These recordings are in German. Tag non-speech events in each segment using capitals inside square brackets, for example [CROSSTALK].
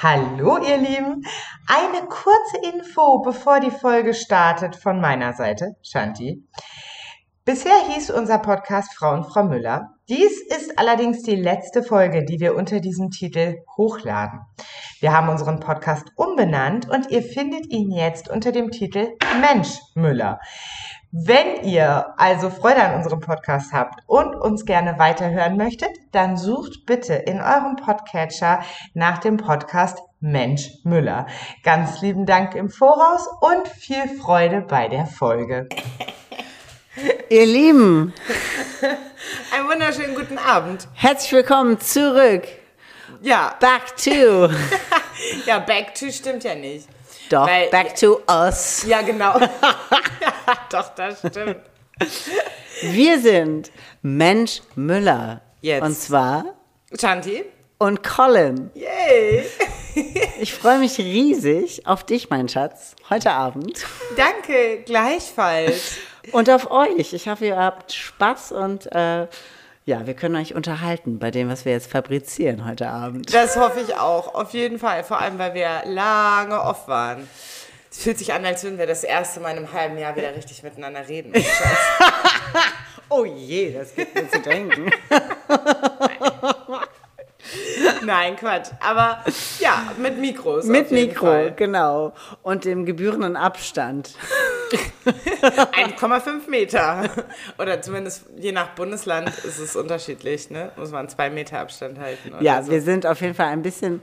Hallo ihr Lieben, eine kurze Info, bevor die Folge startet von meiner Seite, Shanti. Bisher hieß unser Podcast Frau und Frau Müller. Dies ist allerdings die letzte Folge, die wir unter diesem Titel hochladen. Wir haben unseren Podcast umbenannt und ihr findet ihn jetzt unter dem Titel Mensch Müller. Wenn ihr also Freude an unserem Podcast habt und uns gerne weiterhören möchtet, dann sucht bitte in eurem Podcatcher nach dem Podcast Mensch Müller. Ganz lieben Dank im Voraus und viel Freude bei der Folge. Ihr Lieben, [LAUGHS] Einen wunderschönen guten Abend. herzlich willkommen zurück. Ja, Back to. [LAUGHS] ja, back to stimmt ja nicht. Doch, Weil- back to us. Ja, genau. [LAUGHS] doch, das stimmt. Wir sind Mensch Müller. Jetzt. Und zwar Shanti? und Colin. Yay! [LAUGHS] Ich freue mich riesig auf dich, mein Schatz, heute Abend. Danke, gleichfalls. Und auf euch. Ich hoffe, ihr habt Spaß und äh, ja, wir können euch unterhalten bei dem, was wir jetzt fabrizieren heute Abend. Das hoffe ich auch, auf jeden Fall. Vor allem, weil wir lange off waren. Es fühlt sich an, als würden wir das erste Mal in einem halben Jahr wieder richtig miteinander reden. [LAUGHS] Oh je, das gibt mir zu denken. [LAUGHS] Nein, Quatsch. Aber ja, mit Mikros. Mit Mikro, Fall. genau. Und dem gebührenden Abstand. [LAUGHS] 1,5 Meter. Oder zumindest je nach Bundesland ist es unterschiedlich, ne? Muss man zwei Meter Abstand halten. Ja, so. wir sind auf jeden Fall ein bisschen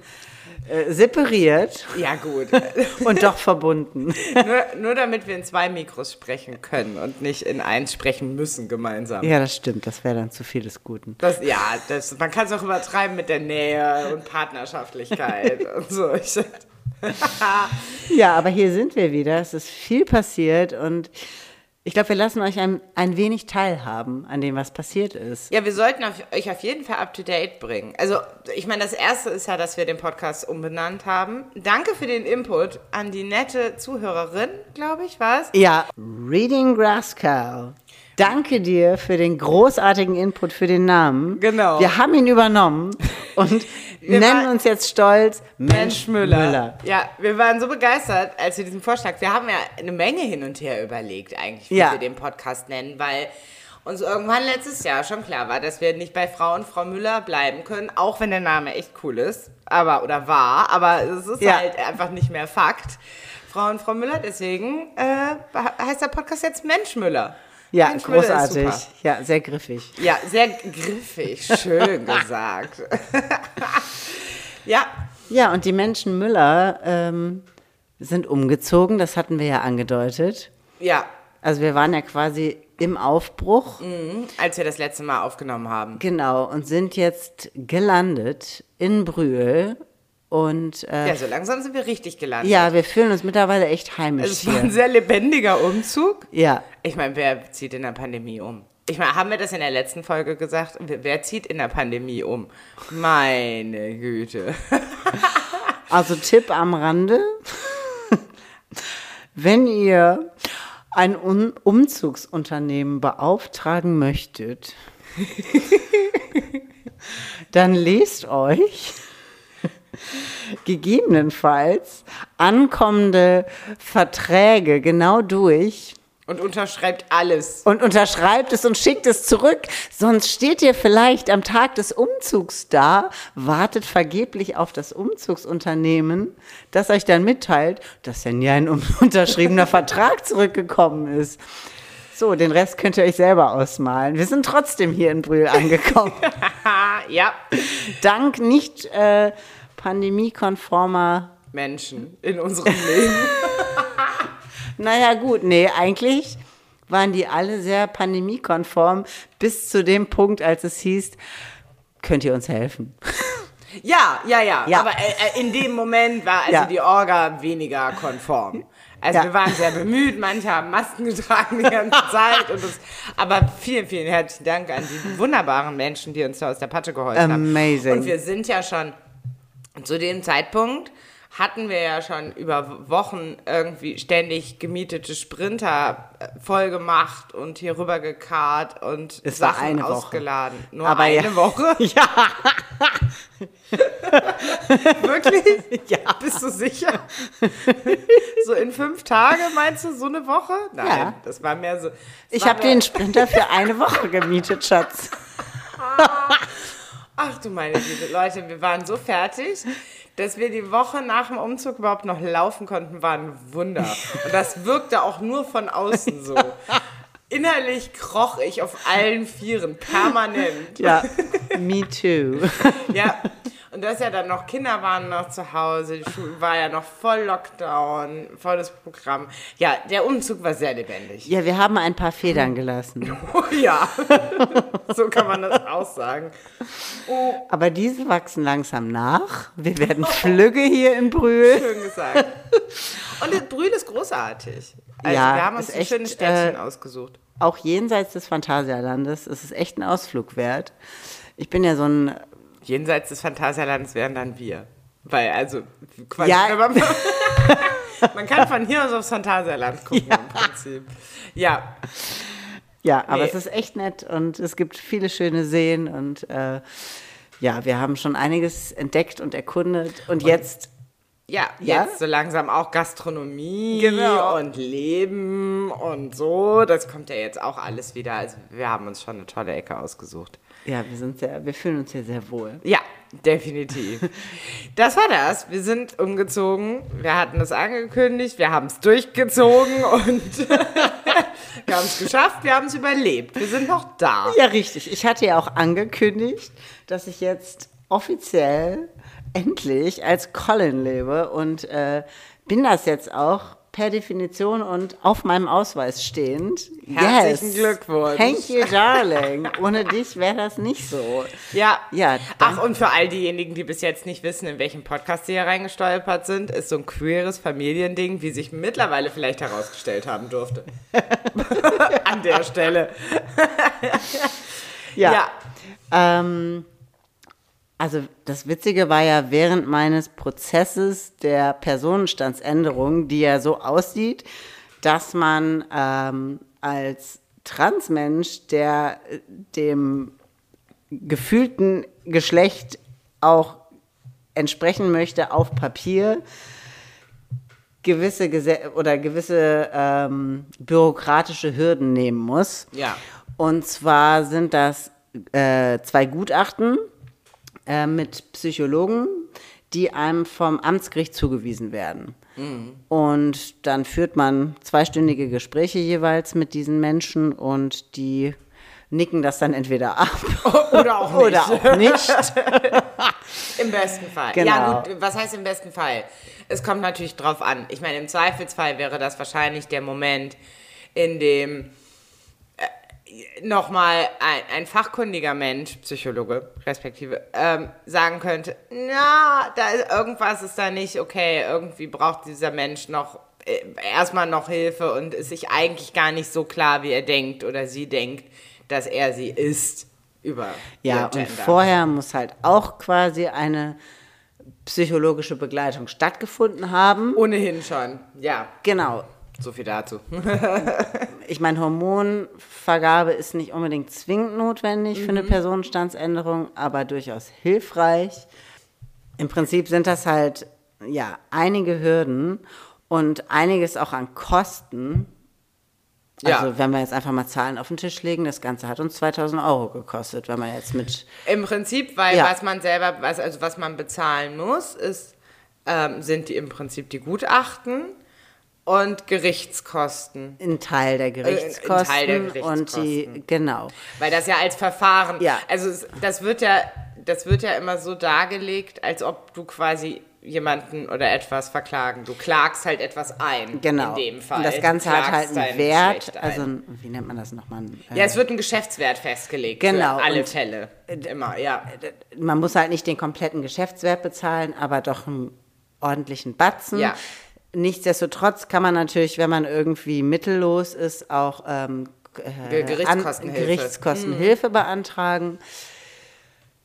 äh, separiert Ja, gut. [LAUGHS] und doch verbunden. nur, nur damit wir in zwei Mikros sprechen können und nicht in eins sprechen müssen gemeinsam. Ja, das stimmt. Das wäre dann zu viel des Guten. Das, ja, das, man kann es auch übertreiben mit der Nähe und Partnerschaftlichkeit [LAUGHS] und so. [LAUGHS] Ja, aber hier sind wir wieder. Es ist viel passiert und ich glaube, wir lassen euch ein, ein wenig teilhaben an dem, was passiert ist. ja, wir sollten auf, euch auf jeden Fall up to date bringen. Also, ich meine, das erste ist ja, dass wir den Podcast umbenannt haben. Danke für den Input an die nette Zuhörerin, glaube ich, was? Ja, Reading Graskal. Danke dir für den großartigen Input für den Namen. Genau. Wir haben ihn übernommen und [LAUGHS] Wir nennen uns jetzt stolz Mensch Müller. Ja, wir waren so begeistert, als wir diesen Vorschlag, wir haben ja eine Menge hin und her überlegt, eigentlich, wie Ja. wir den Podcast nennen, weil uns irgendwann letztes Jahr schon klar war, dass wir nicht bei Frau und Frau Müller bleiben können, auch wenn der Name echt cool ist, aber, oder war, aber es ist Ja. halt einfach nicht mehr Fakt. Frau und Frau Müller, deswegen äh, heißt der Podcast jetzt Mensch Müller. Ja, ist großartig. Ja, sehr griffig. Ja, sehr griffig, schön [LAUGHS] gesagt. [LAUGHS] ja, Ja, und die Menschen Müller ähm, sind umgezogen, das hatten wir ja angedeutet. ja, Also wir waren ja quasi im Aufbruch, als wir das letzte Mal aufgenommen haben. genau, und sind jetzt gelandet in Brühl. Und äh, Ja, so langsam sind wir richtig gelandet. ja, wir fühlen uns mittlerweile echt heimisch es war ein sehr lebendiger Umzug. Ja, Ich meine, wer zieht in der Pandemie um? Ich meine, haben wir das in der letzten Folge gesagt? Wer zieht in der Pandemie um? Meine Güte. [LAUGHS] also Tipp am Rande. [LAUGHS] Wenn ihr ein Un Umzugsunternehmen beauftragen möchtet, [LAUGHS] dann lest euch gegebenenfalls ankommende Verträge genau durch Und unterschreibt alles. und unterschreibt es und schickt es zurück. Sonst steht ihr vielleicht am Tag des Umzugs da, wartet vergeblich auf das Umzugsunternehmen, das euch dann mitteilt, dass ja nie ein un- [LAUGHS] unterschriebener Vertrag zurückgekommen ist. So, den Rest könnt ihr euch selber ausmalen. Wir sind trotzdem hier in Brühl angekommen. [LAUGHS] Ja. Dank nicht äh, pandemiekonformer. Menschen in unserem Leben. [LAUGHS] Naja, gut, nee, eigentlich waren die alle sehr pandemiekonform bis zu dem Punkt, als es hieß, könnt ihr uns helfen? [LAUGHS] Ja, ja, ja. Ja. Aber äh, äh, in dem Moment war also Ja. die Orga weniger konform. Also Ja. wir waren sehr bemüht, manche haben Masken getragen die ganze [LAUGHS] Zeit. Das, aber vielen, vielen herzlichen Dank an die wunderbaren Menschen, die uns da aus der Patsche geholfen haben. Amazing. Und wir sind ja schon zu dem Zeitpunkt hatten wir ja schon über Wochen irgendwie ständig gemietete Sprinter äh, voll gemacht und hier rüber gekarrt und Es war Sachen eine Woche. ausgeladen. Nur Aber eine [LAUGHS] ja. Woche. [LAUGHS] Ja. Wirklich? [LAUGHS] Ja. Bist du sicher? so in fünf Tage meinst du so eine Woche? Nein, Ja. das war mehr so. Ich war habe den Sprinter für eine Woche gemietet, Schatz. Ach du meine Güte, Leute, wir waren so fertig, dass wir die Woche nach dem Umzug überhaupt noch laufen konnten, war ein Wunder. Und das wirkte auch nur von außen so. Innerlich kroch ich auf allen Vieren, permanent. Ja, me too. Ja, und das ja dann noch, Kinder waren noch zu Hause, die Schule war ja noch voll Lockdown, volles Programm. Ja, der Umzug war sehr lebendig. Ja, wir haben ein paar Federn gelassen. Oh [LAUGHS] ja, so kann man das auch sagen. Aber diese wachsen langsam nach. Wir werden Flügge hier in Brühl. Schön gesagt. Und das Brühl ist großartig. Also Ja, wir haben uns ein echt, schönes Städtchen äh, ausgesucht. Auch jenseits des Phantasialandes. Es ist echt ein Ausflug wert. Ich bin ja so ein Jenseits des Phantasialands wären dann wir. Weil, also, quasi, Ja. man, [LAUGHS] man kann von hier aus aufs Phantasialand gucken im Prinzip. Ja, Ja, aber Nee. es ist echt nett und es gibt viele schöne Seen und äh, ja, wir haben schon einiges entdeckt und erkundet und jetzt, ja, Ja? jetzt so langsam auch Gastronomie Genau. und Leben und so. Das kommt ja jetzt auch alles wieder. Also, wir haben uns schon eine tolle Ecke ausgesucht. Ja, wir sind sehr, wir fühlen uns hier sehr wohl. Ja, definitiv. Das war das. Wir sind umgezogen. Wir hatten es angekündigt. Wir haben es durchgezogen und [LAUGHS] wir haben es geschafft. Wir haben es überlebt. Wir sind noch da. Ja, richtig. Ich hatte ja auch angekündigt, dass ich jetzt offiziell endlich als Colin lebe und äh, bin das jetzt auch per Definition und auf meinem Ausweis stehend. Herzlichen Glückwunsch. Thank you, darling. Ohne dich wäre das nicht so. Ja. Ja, Ach, und für all diejenigen, die bis jetzt nicht wissen, in welchem Podcast sie hier reingestolpert sind, ist so ein queeres Familiending, wie sich mittlerweile vielleicht herausgestellt haben durfte. [LAUGHS] An der Stelle. Ja. Ja. Ähm, also das Witzige war ja während meines Prozesses der Personenstandsänderung, die ja so aussieht, dass man ähm, als Transmensch, der äh, dem gefühlten Geschlecht auch entsprechen möchte auf Papier, gewisse Gese oder gewisse ähm, bürokratische Hürden nehmen muss. Ja. Und zwar sind das äh, zwei Gutachten äh, mit Psychologen, die einem vom Amtsgericht zugewiesen werden. Und dann führt man zweistündige Gespräche jeweils mit diesen Menschen und die nicken das dann entweder ab [LAUGHS] Oder auch nicht. oder auch nicht. [LAUGHS] Im besten Fall. Genau. Ja, gut, was heißt im besten Fall? Es kommt natürlich drauf an. Ich meine, im Zweifelsfall wäre das wahrscheinlich der Moment, in dem nochmal ein, ein fachkundiger Mensch, Psychologe respektive, ähm, sagen könnte, na, da ist, irgendwas ist da nicht okay, irgendwie braucht dieser Mensch noch äh, erstmal noch Hilfe und ist sich eigentlich gar nicht so klar, wie er denkt oder sie denkt, dass er sie ist über Ja, und vorher muss halt auch quasi eine psychologische Begleitung stattgefunden haben. Ohnehin schon, ja. Genau. So viel dazu. [LAUGHS] Ich meine, Hormonvergabe ist nicht unbedingt zwingend notwendig für eine Mhm. Personenstandsänderung, aber durchaus hilfreich. Im Prinzip sind das halt ja einige Hürden und einiges auch an Kosten. Ja. Also wenn wir jetzt einfach mal Zahlen auf den Tisch legen, das Ganze hat uns 2000 Euro gekostet, wenn man jetzt mit Im Prinzip, weil Ja. was man selber, was, also was man bezahlen muss, ist, ähm, sind die im Prinzip die Gutachten und Gerichtskosten. ein Teil der Gerichtskosten, Äh, Teil der und die Gerichtskosten. genau. Weil das ja als Verfahren, Ja. also das wird ja, das wird ja immer so dargelegt, als ob du quasi jemanden oder etwas verklagen. Du klagst halt etwas ein. Genau. In dem Fall. Und das Ganze hat halt einen Wert, Geschlecht ein. also ein- wie nennt man das nochmal? Äh, ja, es wird ein Geschäftswert festgelegt. Genau, Für alle und- Fälle. Immer, ja. man muss halt nicht den kompletten Geschäftswert bezahlen, aber doch einen ordentlichen Batzen. Ja. Nichtsdestotrotz kann man natürlich, wenn man irgendwie mittellos ist, auch ähm, äh, Gerichtskostenhilfe. An, Gerichtskostenhilfe beantragen.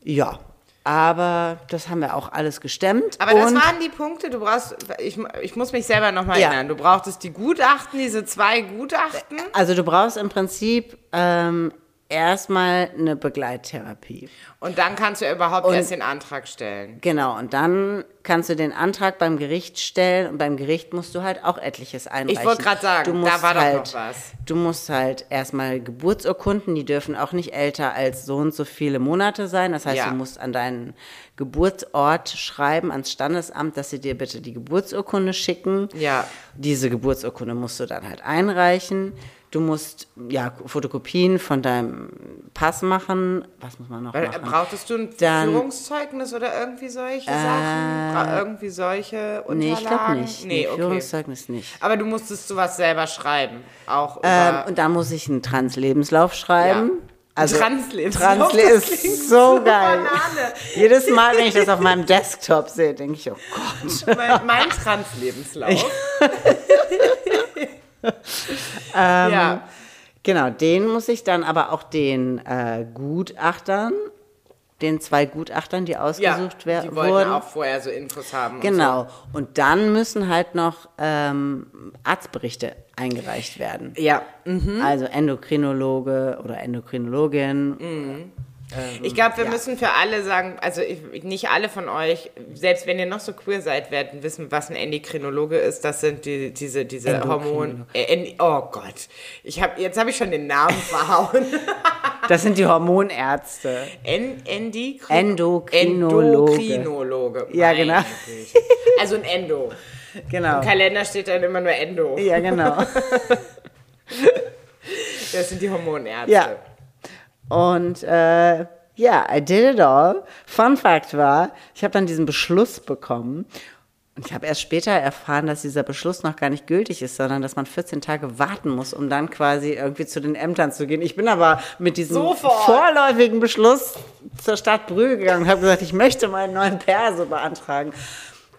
Ja, aber das haben wir auch alles gestemmt. Aber das waren die Punkte, du brauchst, ich, ich muss mich selber nochmal Ja. erinnern, du brauchtest die Gutachten, diese zwei Gutachten. Also du brauchst im Prinzip ähm, erstmal eine Begleittherapie. Und dann kannst du überhaupt Und- erst den Antrag stellen. Genau, und dann kannst du den Antrag beim Gericht stellen und beim Gericht musst du halt auch etliches einreichen. wollte grad sagen, Du da war doch halt, noch was. Du musst halt erstmal Geburtsurkunden, die dürfen auch nicht älter als so und so viele Monate sein. Das heißt, Ja. du musst an deinen Geburtsort schreiben, ans Standesamt, dass sie dir bitte die Geburtsurkunde schicken. Ja. Diese Geburtsurkunde musst du dann halt einreichen. Du musst ja Fotokopien von deinem Pass machen. Was muss man noch Weil, äh, machen? brauchtest du ein Dann- Führungszeugnis oder irgendwie solche Sachen? Bra irgendwie solche Unterlagen? Nee, ich glaube nicht. Nee, okay. Führungszeugnis nicht. Aber du musstest sowas selber schreiben. Auch Ähm, und da muss ich einen Trans-Lebenslauf schreiben. Ja. Also, Translebenslauf, Transle das klingt ist so so geil. Banane. Jedes Mal, wenn ich das auf meinem Desktop sehe, denke ich, oh Gott. mein, mein Trans-Lebenslauf. [LAUGHS] [LAUGHS] [LAUGHS] Ähm, ja. Genau, den muss ich dann aber auch den äh, Gutachtern, den zwei Gutachtern, die ja, ausgesucht wer- die wollten wurden. auch vorher so Infos haben. und Genau. Und dann müssen halt noch ähm, Arztberichte eingereicht werden. So. Ja, Also Endokrinologe oder Endokrinologin. Ich glaube, wir ja. müssen für alle sagen, also ich, nicht alle von euch, selbst wenn ihr noch so queer seid, werden wissen, was ein Endokrinologe ist. Das sind die, diese, diese Hormon. Äh, oh Gott, ich hab, jetzt habe ich schon den Namen [LAUGHS] verhauen. Das sind die Hormonärzte. En, Endokrinologe. Endokrinologe. Ja, genau. Also ein Endo. Genau. Im Kalender steht dann immer nur Endo. Ja, genau. [LAUGHS] Das sind die Hormonärzte. Ja. Und äh, ja, I did it all. Fun Fact war, ich habe dann diesen Beschluss bekommen. Und ich habe erst später erfahren, dass dieser Beschluss noch gar nicht gültig ist, sondern dass man 14 Tage warten muss, um dann quasi irgendwie zu den Ämtern zu gehen. Ich bin aber mit diesem Sofort. vorläufigen Beschluss zur Stadt Brühl gegangen und habe gesagt, ich möchte meinen neuen Perso beantragen.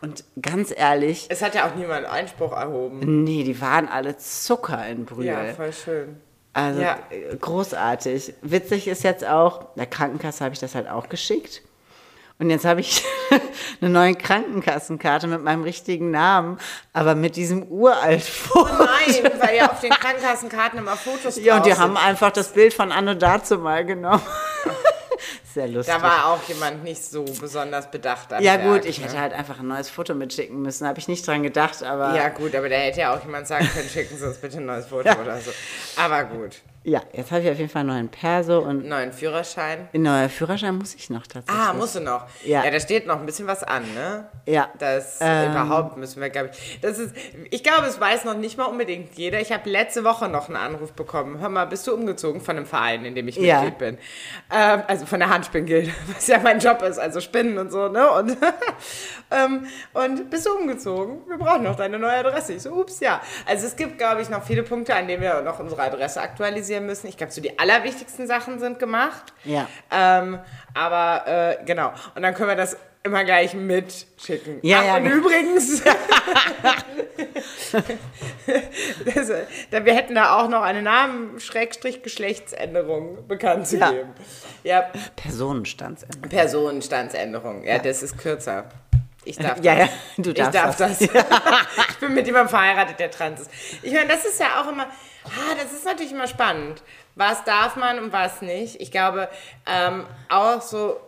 Und ganz ehrlich, Es hat ja auch niemand Einspruch erhoben. nee, die waren alle Zucker in Brühl. Ja, voll schön. Also Ja. äh, großartig. Witzig ist jetzt auch, der Krankenkasse habe ich das halt auch geschickt. Und jetzt habe ich [LAUGHS] eine neue Krankenkassenkarte mit meinem richtigen Namen, aber mit diesem uralt Foto. Nein, weil ja auf den Krankenkassenkarten immer Fotos Ja, und die drauf haben sind. einfach das Bild von Anno dazu mal genommen. [LAUGHS] Sehr lustig. Da war auch jemand nicht so besonders bedacht. am ja Werk, gut, ich ne? hätte halt einfach ein neues Foto mitschicken müssen. Habe ich nicht dran gedacht, aber Ja gut, aber da hätte ja auch jemand sagen können, schicken Sie uns bitte ein neues Foto oder so. Aber gut, ja, jetzt habe ich auf jeden Fall einen neuen Perso und neuen Führerschein. einen neuen Führerschein muss ich noch tatsächlich. Ah, musst du noch. Ja. ja, da steht noch ein bisschen was an, ne? Ja. Das Ähm. überhaupt müssen wir, glaube ich. Das ist, ich glaube, es weiß noch nicht mal unbedingt jeder. Ich habe letzte Woche noch einen Anruf bekommen. Hör mal, bist du umgezogen von einem Verein, in dem ich Ja. Mitglied bin? Ähm, also von der Handspinngilde, [LAUGHS] was ja mein Job ist, also Spinnen und so, ne? Und, [LAUGHS] ähm, und bist du umgezogen? Wir brauchen noch deine neue Adresse. Ich so, ups, ja. Also es gibt, glaube ich, noch viele Punkte, an denen wir noch unsere Adresse aktualisieren müssen. Ich glaube, so die allerwichtigsten Sachen sind gemacht. Ja. Ähm, aber äh, genau. Und dann können wir das immer gleich mitschicken. Ja, Ach, ja, und genau. übrigens, [LAUGHS] das, da, wir hätten da auch noch eine Namen-Geschlechtsänderung bekannt zu Ja. geben. Ja, Personenstandsänderung. Personenstandsänderung. Ja, das ist kürzer. Ich darf Ja, das. ja, du ich darfst darf das. das. [LAUGHS] ich bin mit jemandem verheiratet, der trans ist. Ich meine, das ist ja auch immer, ah, das ist natürlich immer spannend. Was darf man und was nicht? Ich glaube, ähm, auch so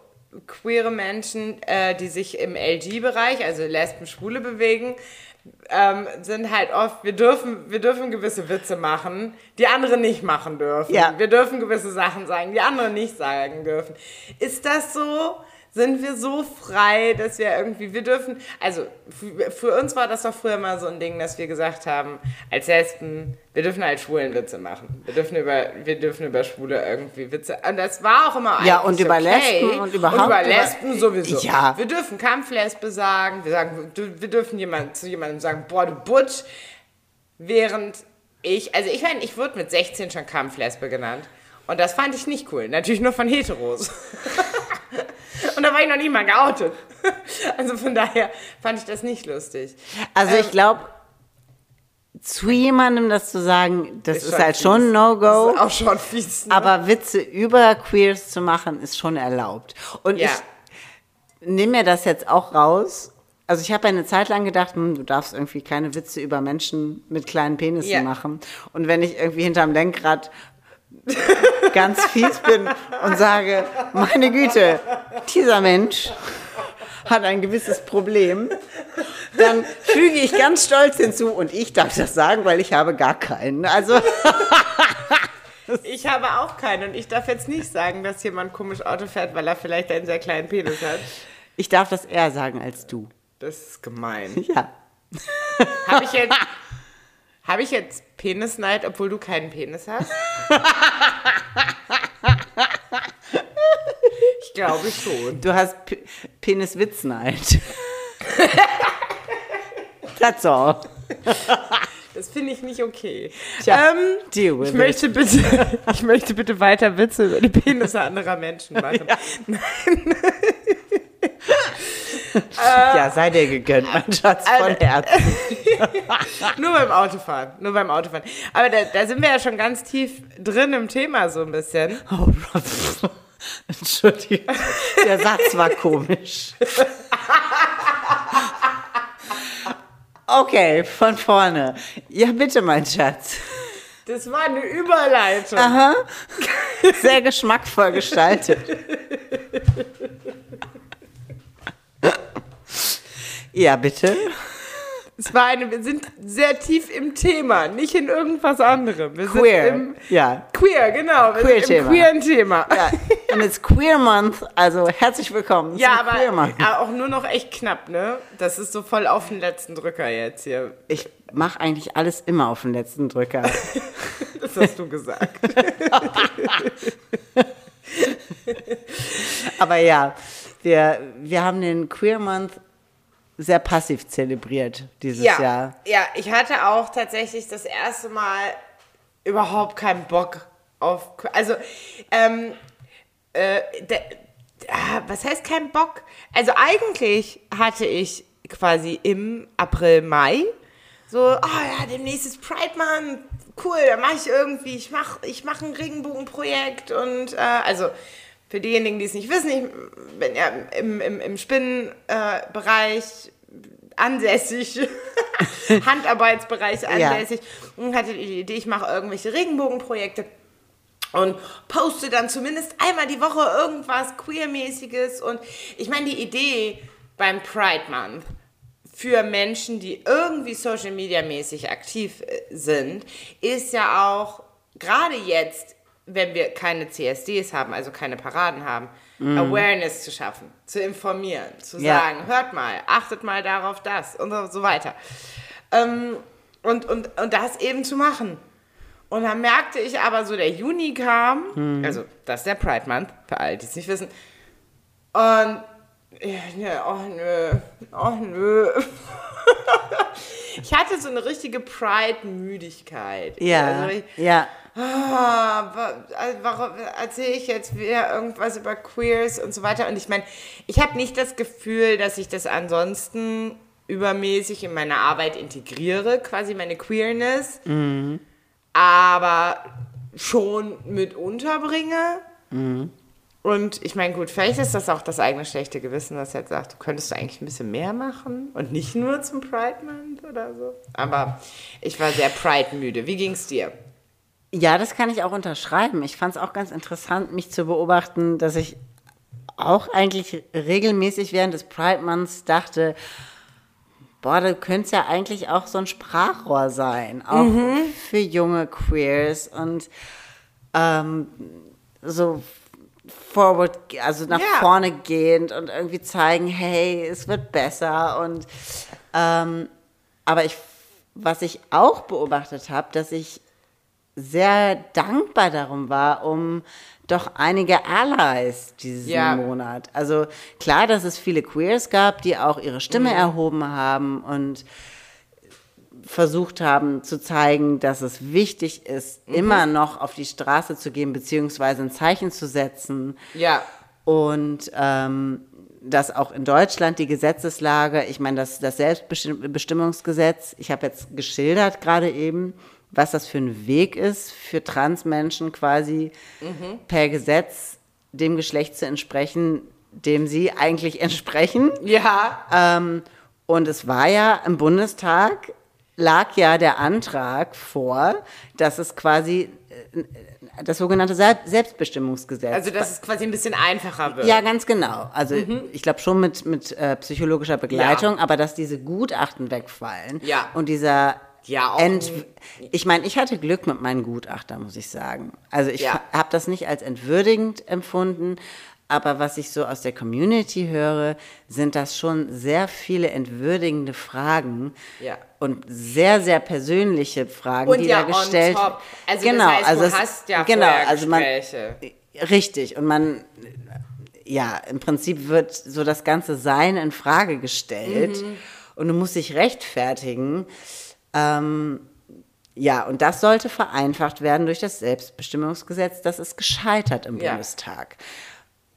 queere Menschen, äh, die sich im LG-Bereich, also Lesben, Schwule bewegen, ähm, sind halt oft, wir dürfen, wir dürfen gewisse Witze machen, die andere nicht machen dürfen. Ja. Wir dürfen gewisse Sachen sagen, die andere nicht sagen dürfen. Ist das so? Sind wir so frei, dass wir irgendwie, wir dürfen, also für, uns war das doch früher mal so ein Ding, dass wir gesagt haben, als Lesben, wir dürfen halt schwulen Witze machen. Wir dürfen über, wir dürfen über Schwule irgendwie Witze, und das war auch immer Ja, und über okay. Lesben und überhaupt Und über Lesben sowieso. Ja. Wir dürfen Kampflesbe sagen, wir sagen, wir dürfen jemand, zu jemandem sagen, boah, du Butch, während ich, also ich meine, ich wurde mit 16 schon Kampflesbe genannt. Und das fand ich nicht cool. Natürlich nur von Heteros. [LAUGHS] Und da war ich noch nie mal geoutet. [LAUGHS] Also von daher fand ich das nicht lustig. Also ich Ähm, glaube, zu jemandem das zu sagen, das ist, halt fies. schon No-Go. Ist auch schon fies. Ne? Aber Witze über Queers zu machen, ist schon erlaubt. Und Ja. ich nehme mir das jetzt auch raus. Also ich habe eine Zeit lang gedacht, hm, du darfst irgendwie keine Witze über Menschen mit kleinen Penissen Ja. machen. Und wenn ich irgendwie hinterm Lenkrad [LAUGHS] ganz fies bin und sage, meine Güte, dieser Mensch hat ein gewisses Problem, dann füge ich ganz stolz hinzu und ich darf das sagen, weil ich habe gar keinen. Also ich habe auch keinen und ich darf jetzt nicht sagen, dass jemand komisch Auto fährt, weil er vielleicht einen sehr kleinen Penis hat. Ich darf das eher sagen als du. Das ist gemein. [LAUGHS] Ja. Habe ich jetzt, habe ich jetzt Penisneid, obwohl du keinen Penis hast? [LAUGHS] ich glaube schon. Du hast P Peniswitzneid. [LAUGHS] That's all. Das finde ich nicht okay. Tja, ähm, deal with ich, möchte bitte, [LAUGHS] ich möchte bitte weiter Witze über die Penisse anderer Menschen machen. Ja. Nein. [LAUGHS] ja, sei dir gegönnt, mein Schatz, von. Herzen. Nur beim Autofahren. Nur beim Autofahren. Aber da, da sind wir ja schon ganz tief drin im Thema so ein bisschen. Oh. [LAUGHS] Entschuldigung, der Satz war komisch. Okay, von vorne. Ja, bitte, mein Schatz. Das war eine Überleitung. Aha. Sehr geschmackvoll gestaltet. Ja, bitte. Es war eine, wir sind sehr tief im Thema, nicht in irgendwas anderem. Wir Queer. Im, Ja. queer, genau. Wir Queer sind im Thema. queeren Thema. ja. Und [LAUGHS] es ist Queer Month, also herzlich willkommen Ja, aber ja, auch nur noch echt knapp, ne? Das ist so voll auf den letzten Drücker jetzt hier. Ich mache eigentlich alles immer auf den letzten Drücker. [LAUGHS] Das hast du gesagt. [LAUGHS] Aber ja, wir, wir haben den Queer Month sehr passiv zelebriert dieses ja, Jahr. ja, ich hatte auch tatsächlich das erste Mal überhaupt keinen Bock auf. Also, ähm, äh, der, ah, was heißt kein Bock? Also eigentlich hatte ich quasi im April, Mai so, oh ja, demnächst ist Pride Month, cool, da mache ich irgendwie, ich mache ich mach ein Regenbogenprojekt und äh, also für diejenigen, die es nicht wissen, ich bin ja im, im, im Spinnenbereich ansässig, [LAUGHS] Handarbeitsbereich ansässig. Und hatte die Idee, ich mache irgendwelche Regenbogenprojekte und poste dann zumindest einmal die Woche irgendwas queermäßiges. Und ich meine die Idee beim Pride Month für Menschen, die irgendwie Social Media mäßig aktiv äh, sind, ist ja auch gerade jetzt, wenn wir keine CSDs haben, also keine Paraden haben, Awareness zu schaffen, zu informieren, zu Ja. sagen, hört mal, achtet mal darauf das und so weiter. Ähm, und, und, und das eben zu machen. Und dann merkte ich aber so, der Juni kam, also das ist der Pride Month, für alle, die es nicht wissen. Und ja, oh nö, oh nö. [LAUGHS] ich hatte so eine richtige Pride-Müdigkeit. Ja, Also ich, ja. Ah, wa- warum erzähle ich jetzt wieder irgendwas über Queers und so weiter? Und ich meine, ich habe nicht das Gefühl, dass ich das ansonsten übermäßig in meine Arbeit integriere, quasi meine Queerness, aber schon mit unterbringe. Und ich meine, gut, vielleicht ist das auch das eigene schlechte Gewissen, das jetzt sagt, du könntest eigentlich ein bisschen mehr machen und nicht nur zum Pride Month oder so. Aber ich war sehr Pride-müde. Wie ging's dir? Ja, das kann ich auch unterschreiben. Ich fand es auch ganz interessant, mich zu beobachten, dass ich auch eigentlich regelmäßig während des Pride Months dachte, boah, du könntest ja eigentlich auch so ein Sprachrohr sein, auch für junge Queers und ähm, so forward, also nach Ja. vorne gehend und irgendwie zeigen, hey, es wird besser und ähm, aber ich, was ich auch beobachtet habe, dass ich sehr dankbar darum war, um doch einige Allies diesen Ja. Monat. Also klar, dass es viele Queers gab, die auch ihre Stimme erhoben haben und versucht haben zu zeigen, dass es wichtig ist, immer noch auf die Straße zu gehen, beziehungsweise ein Zeichen zu setzen. Ja. Und ähm, dass auch in Deutschland die Gesetzeslage, ich meine, das, das Selbstbestimmungsgesetz, ich habe jetzt geschildert gerade eben, was das für ein Weg ist, für Transmenschen quasi per Gesetz dem Geschlecht zu entsprechen, dem sie eigentlich [LAUGHS] entsprechen. Ja. Ähm, und es war ja im Bundestag, lag ja der Antrag vor, dass es quasi das sogenannte Selbstbestimmungsgesetz. Also, dass es quasi ein bisschen einfacher wird. Ja, ganz genau. Also ich glaube schon mit, mit äh, psychologischer Begleitung, ja. aber dass diese Gutachten wegfallen ja. und dieser ja, auch Ent ich meine, ich hatte Glück mit meinen Gutachter, muss ich sagen. Also ich Ja. habe das nicht als entwürdigend empfunden, aber was ich so aus der Community höre, sind das schon sehr viele entwürdigende Fragen Ja. und sehr, sehr persönliche Fragen, Und die ja, da gestellt top. Also genau, das heißt, also du es- hast ja genau, also man. Richtig, und man, ja, im Prinzip wird so das ganze Sein in Frage gestellt Mhm. und du musst dich rechtfertigen. Ähm, ja, und das sollte vereinfacht werden durch das Selbstbestimmungsgesetz. Das ist gescheitert im Ja. Bundestag.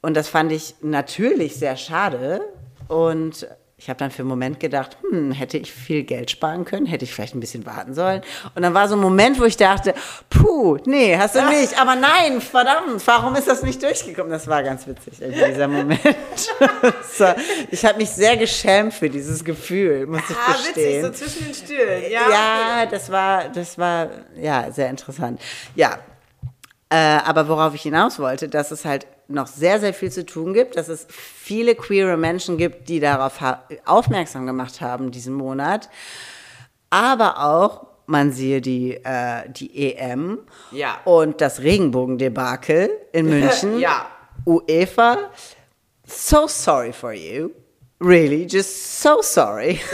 Und das fand ich natürlich sehr schade. Und ich habe dann für einen Moment gedacht, hm, hätte ich viel Geld sparen können, hätte ich vielleicht ein bisschen warten sollen. Und dann war so ein Moment, wo ich dachte, puh, nee, hast du nicht. Aber nein, verdammt, warum ist das nicht durchgekommen? Das war ganz witzig, dieser Moment. [LAUGHS] ich habe mich sehr geschämt für dieses Gefühl, muss ich Ah, witzig, gestehen. so zwischen den Stühlen. Ja, Ja, das war, das war, ja, sehr interessant. Ja, äh, aber worauf ich hinaus wollte, dass es halt noch sehr, sehr viel zu tun gibt, dass es viele queere Menschen gibt, die darauf aufmerksam gemacht haben diesen Monat. Aber auch, man siehe die, äh, die EM Ja. und das Regenbogendebakel in [LAUGHS] München. Ja. UEFA, so sorry for you. Really, just so sorry. [LAUGHS]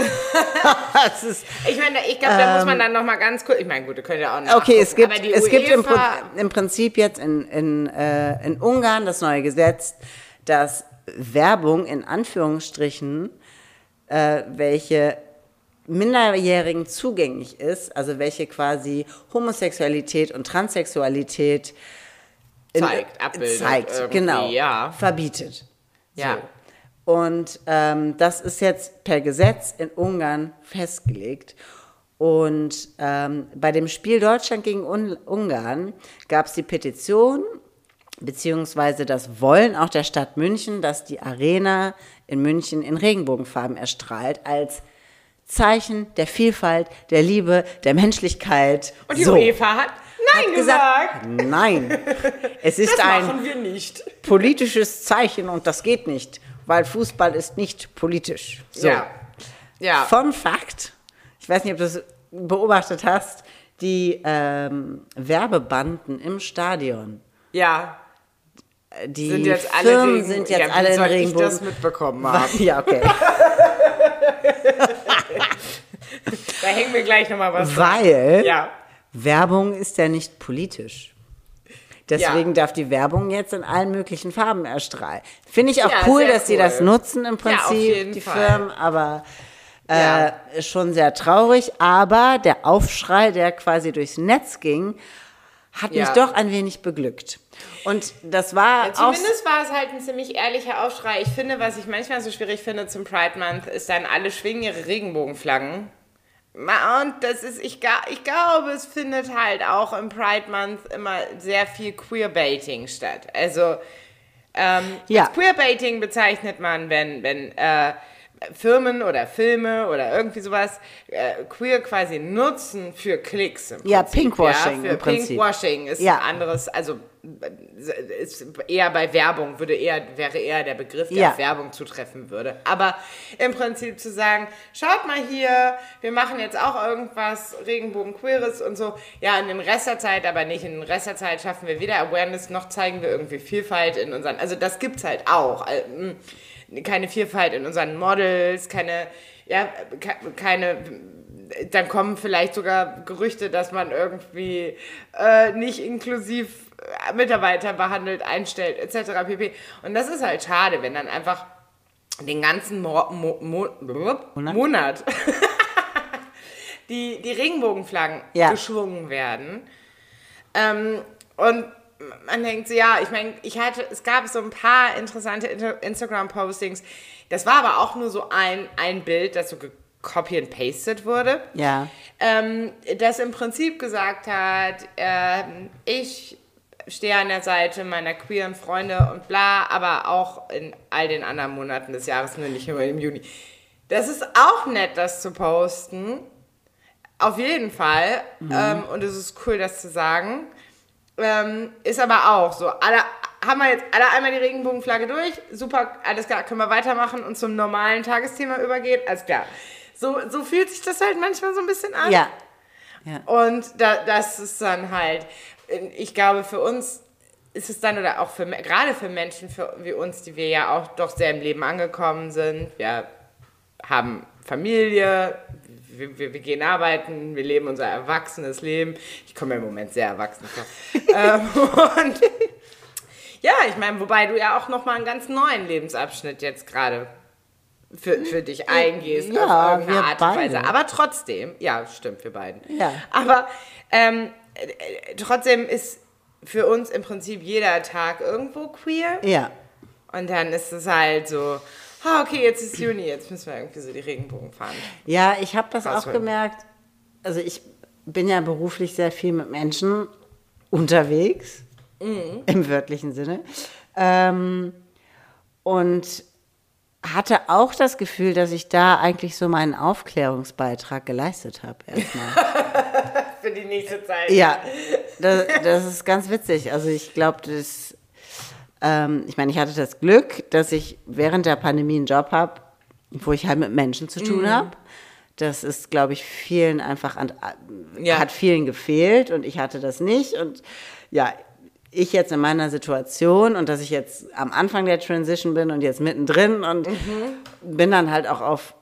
Ich meine, ich glaube, da muss man dann noch mal ganz kurz. Ich meine, gut, ihr könnt ja auch noch. Okay, es gibt, es gibt im, im Prinzip jetzt in, in, äh, in Ungarn das neue Gesetz, dass Werbung in Anführungsstrichen, äh, welche Minderjährigen zugänglich ist, also welche quasi Homosexualität und Transsexualität in- Zeigt, abbildet zeigt, genau, ja. verbietet. Ja. Und ähm, das ist jetzt per Gesetz in Ungarn festgelegt. Und ähm, bei dem Spiel Deutschland gegen Un Ungarn gab es die Petition, beziehungsweise das Wollen auch der Stadt München, dass die Arena in München in Regenbogenfarben erstrahlt, als Zeichen der Vielfalt, der Liebe, der Menschlichkeit. Und die so. UEFA hat Nein Hat gesagt. Nein, [LAUGHS] es ist Das ein machen wir nicht. politisches Zeichen und das geht nicht, weil Fußball ist nicht politisch. So. Ja. Ja. Fun Fact, ich weiß nicht, ob du es beobachtet hast, die ähm, Werbebanden im Stadion, ja. die Sind jetzt alle Firmen Regen- sind jetzt ja, alle in soll ich Regenbogen. das mitbekommen haben? [LAUGHS] Ja, okay. [LAUGHS] Da hängen wir gleich noch mal was. Weil Ja. Werbung ist ja nicht politisch. Deswegen darf die Werbung jetzt in allen möglichen Farben erstrahlen. Finde ich auch Ja, cool, dass sie cool. das nutzen im Ja, Prinzip, die Fall. Firmen, aber äh, Ja. ist schon sehr traurig. Aber der Aufschrei, der quasi durchs Netz ging, hat mich Ja. doch ein wenig beglückt. Und das war auch Zumindest war es halt ein ziemlich ehrlicher Aufschrei. Ich finde, was ich manchmal so schwierig finde zum Pride Month, ist dann alle schwingen ihre Regenbogenflaggen. Und das ist, ich, ich glaube, es findet halt auch im Pride Month immer sehr viel Queerbaiting statt. Also, ähm, Ja. Queerbaiting bezeichnet man, wenn, wenn äh, Firmen oder Filme oder irgendwie sowas äh, queer quasi nutzen für Klicks. Im Ja, Prinzip, Pinkwashing für im Prinzip. Pinkwashing ist Ja. ein anderes, also ist eher bei Werbung würde eher wäre eher der Begriff, der Ja. auf Werbung zutreffen würde. Aber im Prinzip zu sagen, schaut mal hier, wir machen jetzt auch irgendwas Regenbogen Queeres und so. Ja, in den Rest der Zeit, aber nicht in den Rest der Zeit schaffen wir weder Awareness noch zeigen wir irgendwie Vielfalt in unseren. Also das gibt's halt auch. Äh, mh, Keine Vielfalt in unseren Models, keine ja ke- keine dann kommen vielleicht sogar Gerüchte, dass man irgendwie äh, nicht inklusiv Mitarbeiter behandelt, einstellt, etc. pp. Und das ist halt schade, wenn dann einfach den ganzen Mo Mo Mo blub, Monat [LAUGHS] die, die Regenbogenflaggen Ja. geschwungen werden. Ähm, und man denkt so, ja, ich meine, ich hatte, es gab so ein paar interessante Inter- Instagram-Postings. Das war aber auch nur so ein, ein Bild, das so copy and pasted wurde ja. ähm, das im Prinzip gesagt hat, ähm, ich stehe an der Seite meiner queeren Freunde und bla, aber auch in all den anderen Monaten des Jahres, nur nicht nur im Juni. Das ist auch nett, das zu posten. Auf jeden Fall. Ähm, und es ist cool, das zu sagen. ähm, ist aber auch so. Alle, haben wir jetzt alle einmal die Regenbogenflagge durch. Super, alles klar, können wir weitermachen und zum normalen Tagesthema übergehen. Alles klar. So, so fühlt sich das halt manchmal so ein bisschen an. Ja. ja. Und da, das ist dann halt, ich glaube, für uns ist es dann, oder auch für, gerade für Menschen für, wie uns, die wir ja auch doch sehr im Leben angekommen sind, wir haben Familie, wir, wir, wir, gehen arbeiten, wir leben unser erwachsenes Leben. Ich komme mir im Moment sehr erwachsen vor. [LAUGHS] ähm, und ja, ich meine, wobei du ja auch nochmal einen ganz neuen Lebensabschnitt jetzt gerade für, für dich eingehst ja, auf irgendeine Art und Weise. Aber trotzdem, ja, stimmt, wir beiden. Ja. Aber ähm, äh, trotzdem ist für uns im Prinzip jeder Tag irgendwo queer. Ja. Und dann ist es halt so, ah, okay, jetzt ist Juni, jetzt müssen wir irgendwie so die Regenbogen fahren. Ja, ich habe das auch gemerkt. Also ich bin ja beruflich sehr viel mit Menschen unterwegs, mhm. im wörtlichen Sinne. Ähm, und hatte auch das Gefühl, dass ich da eigentlich so meinen Aufklärungsbeitrag geleistet habe erstmal. [LAUGHS] Für die nächste Zeit. Ja, das, das ist ganz witzig. Also ich glaube, das, ähm, ich meine, ich hatte das Glück, dass ich während der Pandemie einen Job habe, wo ich halt mit Menschen zu tun mhm. habe. Das ist, glaube ich, vielen einfach an, ja. hat vielen gefehlt und ich hatte das nicht. Und ja, ich jetzt in meiner Situation und dass ich jetzt am Anfang der Transition bin und jetzt mittendrin und mhm. bin dann halt auch auf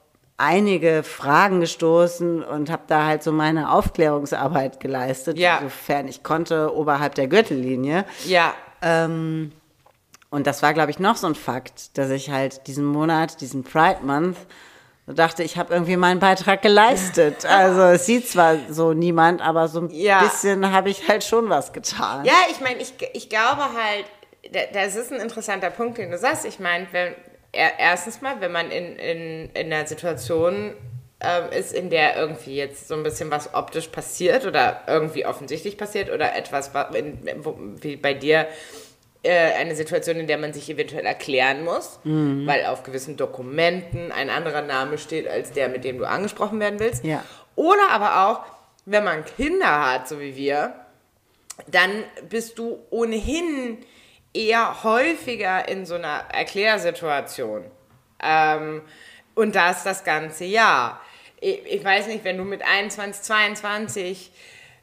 einige Fragen gestoßen und habe da halt so meine Aufklärungsarbeit geleistet, ja. sofern ich konnte, oberhalb der Gürtellinie. Ja. Ähm, und das war, glaube ich, noch so ein Fakt, dass ich halt diesen Monat, diesen Pride Month, so dachte, ich habe irgendwie meinen Beitrag geleistet. [LAUGHS] Also es sieht zwar so niemand, aber so ein ja. bisschen habe ich halt schon was getan. Ja, ich meine, ich, ich glaube halt, das ist ein interessanter Punkt, den du sagst. Ich meine, wenn, erstens mal, wenn man in, in, in einer Situation äh, ist, in der irgendwie jetzt so ein bisschen was optisch passiert oder irgendwie offensichtlich passiert oder etwas, in, wie bei dir, äh, eine Situation, in der man sich eventuell erklären muss, mhm. weil auf gewissen Dokumenten ein anderer Name steht als der, mit dem du angesprochen werden willst. Ja. Oder aber auch, wenn man Kinder hat, so wie wir, dann bist du ohnehin eher häufiger in so einer Erklärsituation. Ähm, und das das ganze Jahr. Ich, ich weiß nicht, wenn du mit 21, 22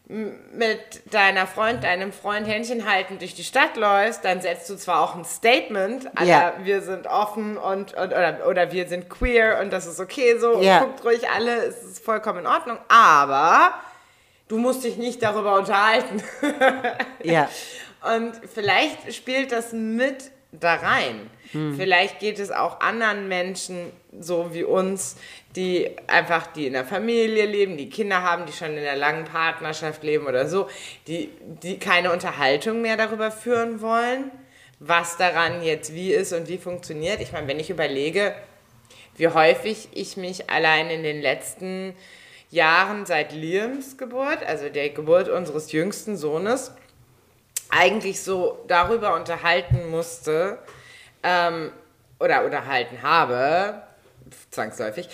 mit deiner Freund, deinem Freund Händchen halten durch die Stadt läufst, dann setzt du zwar auch ein Statement, aber ja. wir sind offen und, und oder, oder wir sind queer und das ist okay so, ja. guckt ruhig alle, es ist vollkommen in Ordnung, aber du musst dich nicht darüber unterhalten. ja. [LAUGHS] Und vielleicht spielt das mit da rein. Hm. Vielleicht geht es auch anderen Menschen so wie uns, die einfach, die in der Familie leben, die Kinder haben, die schon in einer langen Partnerschaft leben oder so, die, die keine Unterhaltung mehr darüber führen wollen, was daran jetzt wie ist und wie funktioniert. Ich meine, wenn ich überlege, wie häufig ich mich allein in den letzten Jahren seit Liams Geburt, also der Geburt unseres jüngsten Sohnes, eigentlich so darüber unterhalten musste ähm, oder unterhalten habe, zwangsläufig,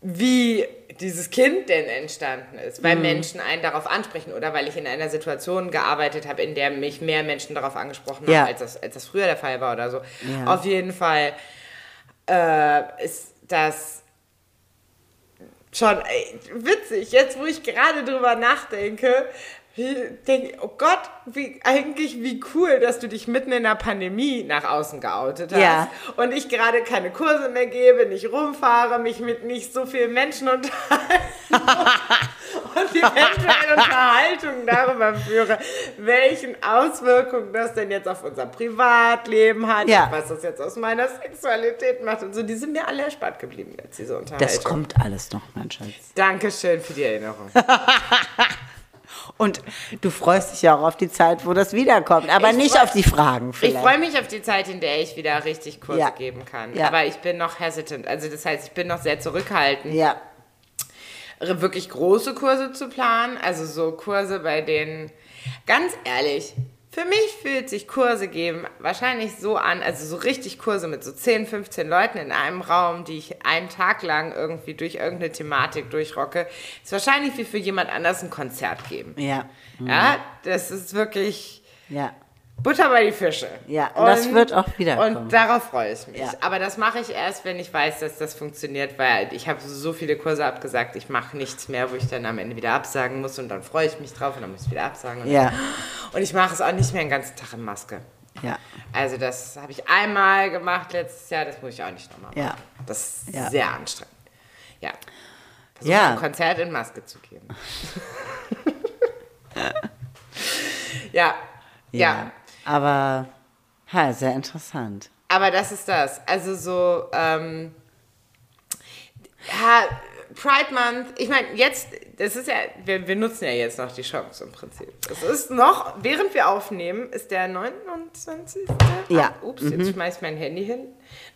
wie dieses Kind denn entstanden ist, weil mhm. Menschen einen darauf ansprechen oder weil ich in einer Situation gearbeitet habe, in der mich mehr Menschen darauf angesprochen haben, als, das, als das früher der Fall war oder so. Ja. Auf jeden Fall äh, ist das schon ey, witzig. Jetzt, wo ich gerade drüber nachdenke, denke, oh Gott, wie, eigentlich wie cool, dass du dich mitten in der Pandemie nach außen geoutet hast. Ja. Und ich gerade keine Kurse mehr gebe, nicht rumfahre, mich mit nicht so vielen Menschen unterhalte und eventuell Unterhaltungen darüber führe, welchen Auswirkungen das denn jetzt auf unser Privatleben hat, ja. was das jetzt aus meiner Sexualität macht und so. Die sind mir alle erspart geblieben jetzt, diese Unterhaltung. Das kommt alles noch, mein Schatz. Dankeschön für die Erinnerung. [LAUGHS] Und du freust dich ja auch auf die Zeit, wo das wiederkommt, aber ich nicht freu, auf die Fragen. Vielleicht. Ich freue mich auf die Zeit, in der ich wieder richtig Kurse ja. geben kann. Ja. Aber ich bin noch hesitant. Also das heißt, ich bin noch sehr zurückhaltend. Ja. Wirklich große Kurse zu planen. Also so Kurse, bei denen, ganz ehrlich, für mich fühlt sich Kurse geben wahrscheinlich so an, also so richtig Kurse mit so 10, 15 Leuten in einem Raum, die ich einen Tag lang irgendwie durch irgendeine Thematik durchrocke, ist wahrscheinlich wie für jemand anders ein Konzert geben. Ja. Ja, das ist wirklich, Ja. Butter bei die Fische. Ja, und das wird auch wiederkommen. Und darauf freue ich mich. Ja. Aber das mache ich erst, wenn ich weiß, dass das funktioniert, weil ich habe so viele Kurse abgesagt, ich mache nichts mehr, wo ich dann am Ende wieder absagen muss und dann freue ich mich drauf und dann muss ich wieder absagen. Und, Ja. und ich mache es auch nicht mehr den ganzen Tag in Maske. Ja. Also das habe ich einmal gemacht letztes Jahr, das muss ich auch nicht nochmal machen. Ja. Das ist Ja. sehr anstrengend. Ja. Versuch Ja. ein Konzert in Maske zu geben. [LAUGHS] ja. ja. Aber, ha, sehr interessant. Aber das ist das. Also so, ähm, ja, Pride Month, ich meine, jetzt, das ist ja, wir, wir nutzen ja jetzt noch die Chance im Prinzip. Es ist noch, während wir aufnehmen, ist der 29. Ja. Ah, ups, jetzt schmeiß ich mein Handy hin.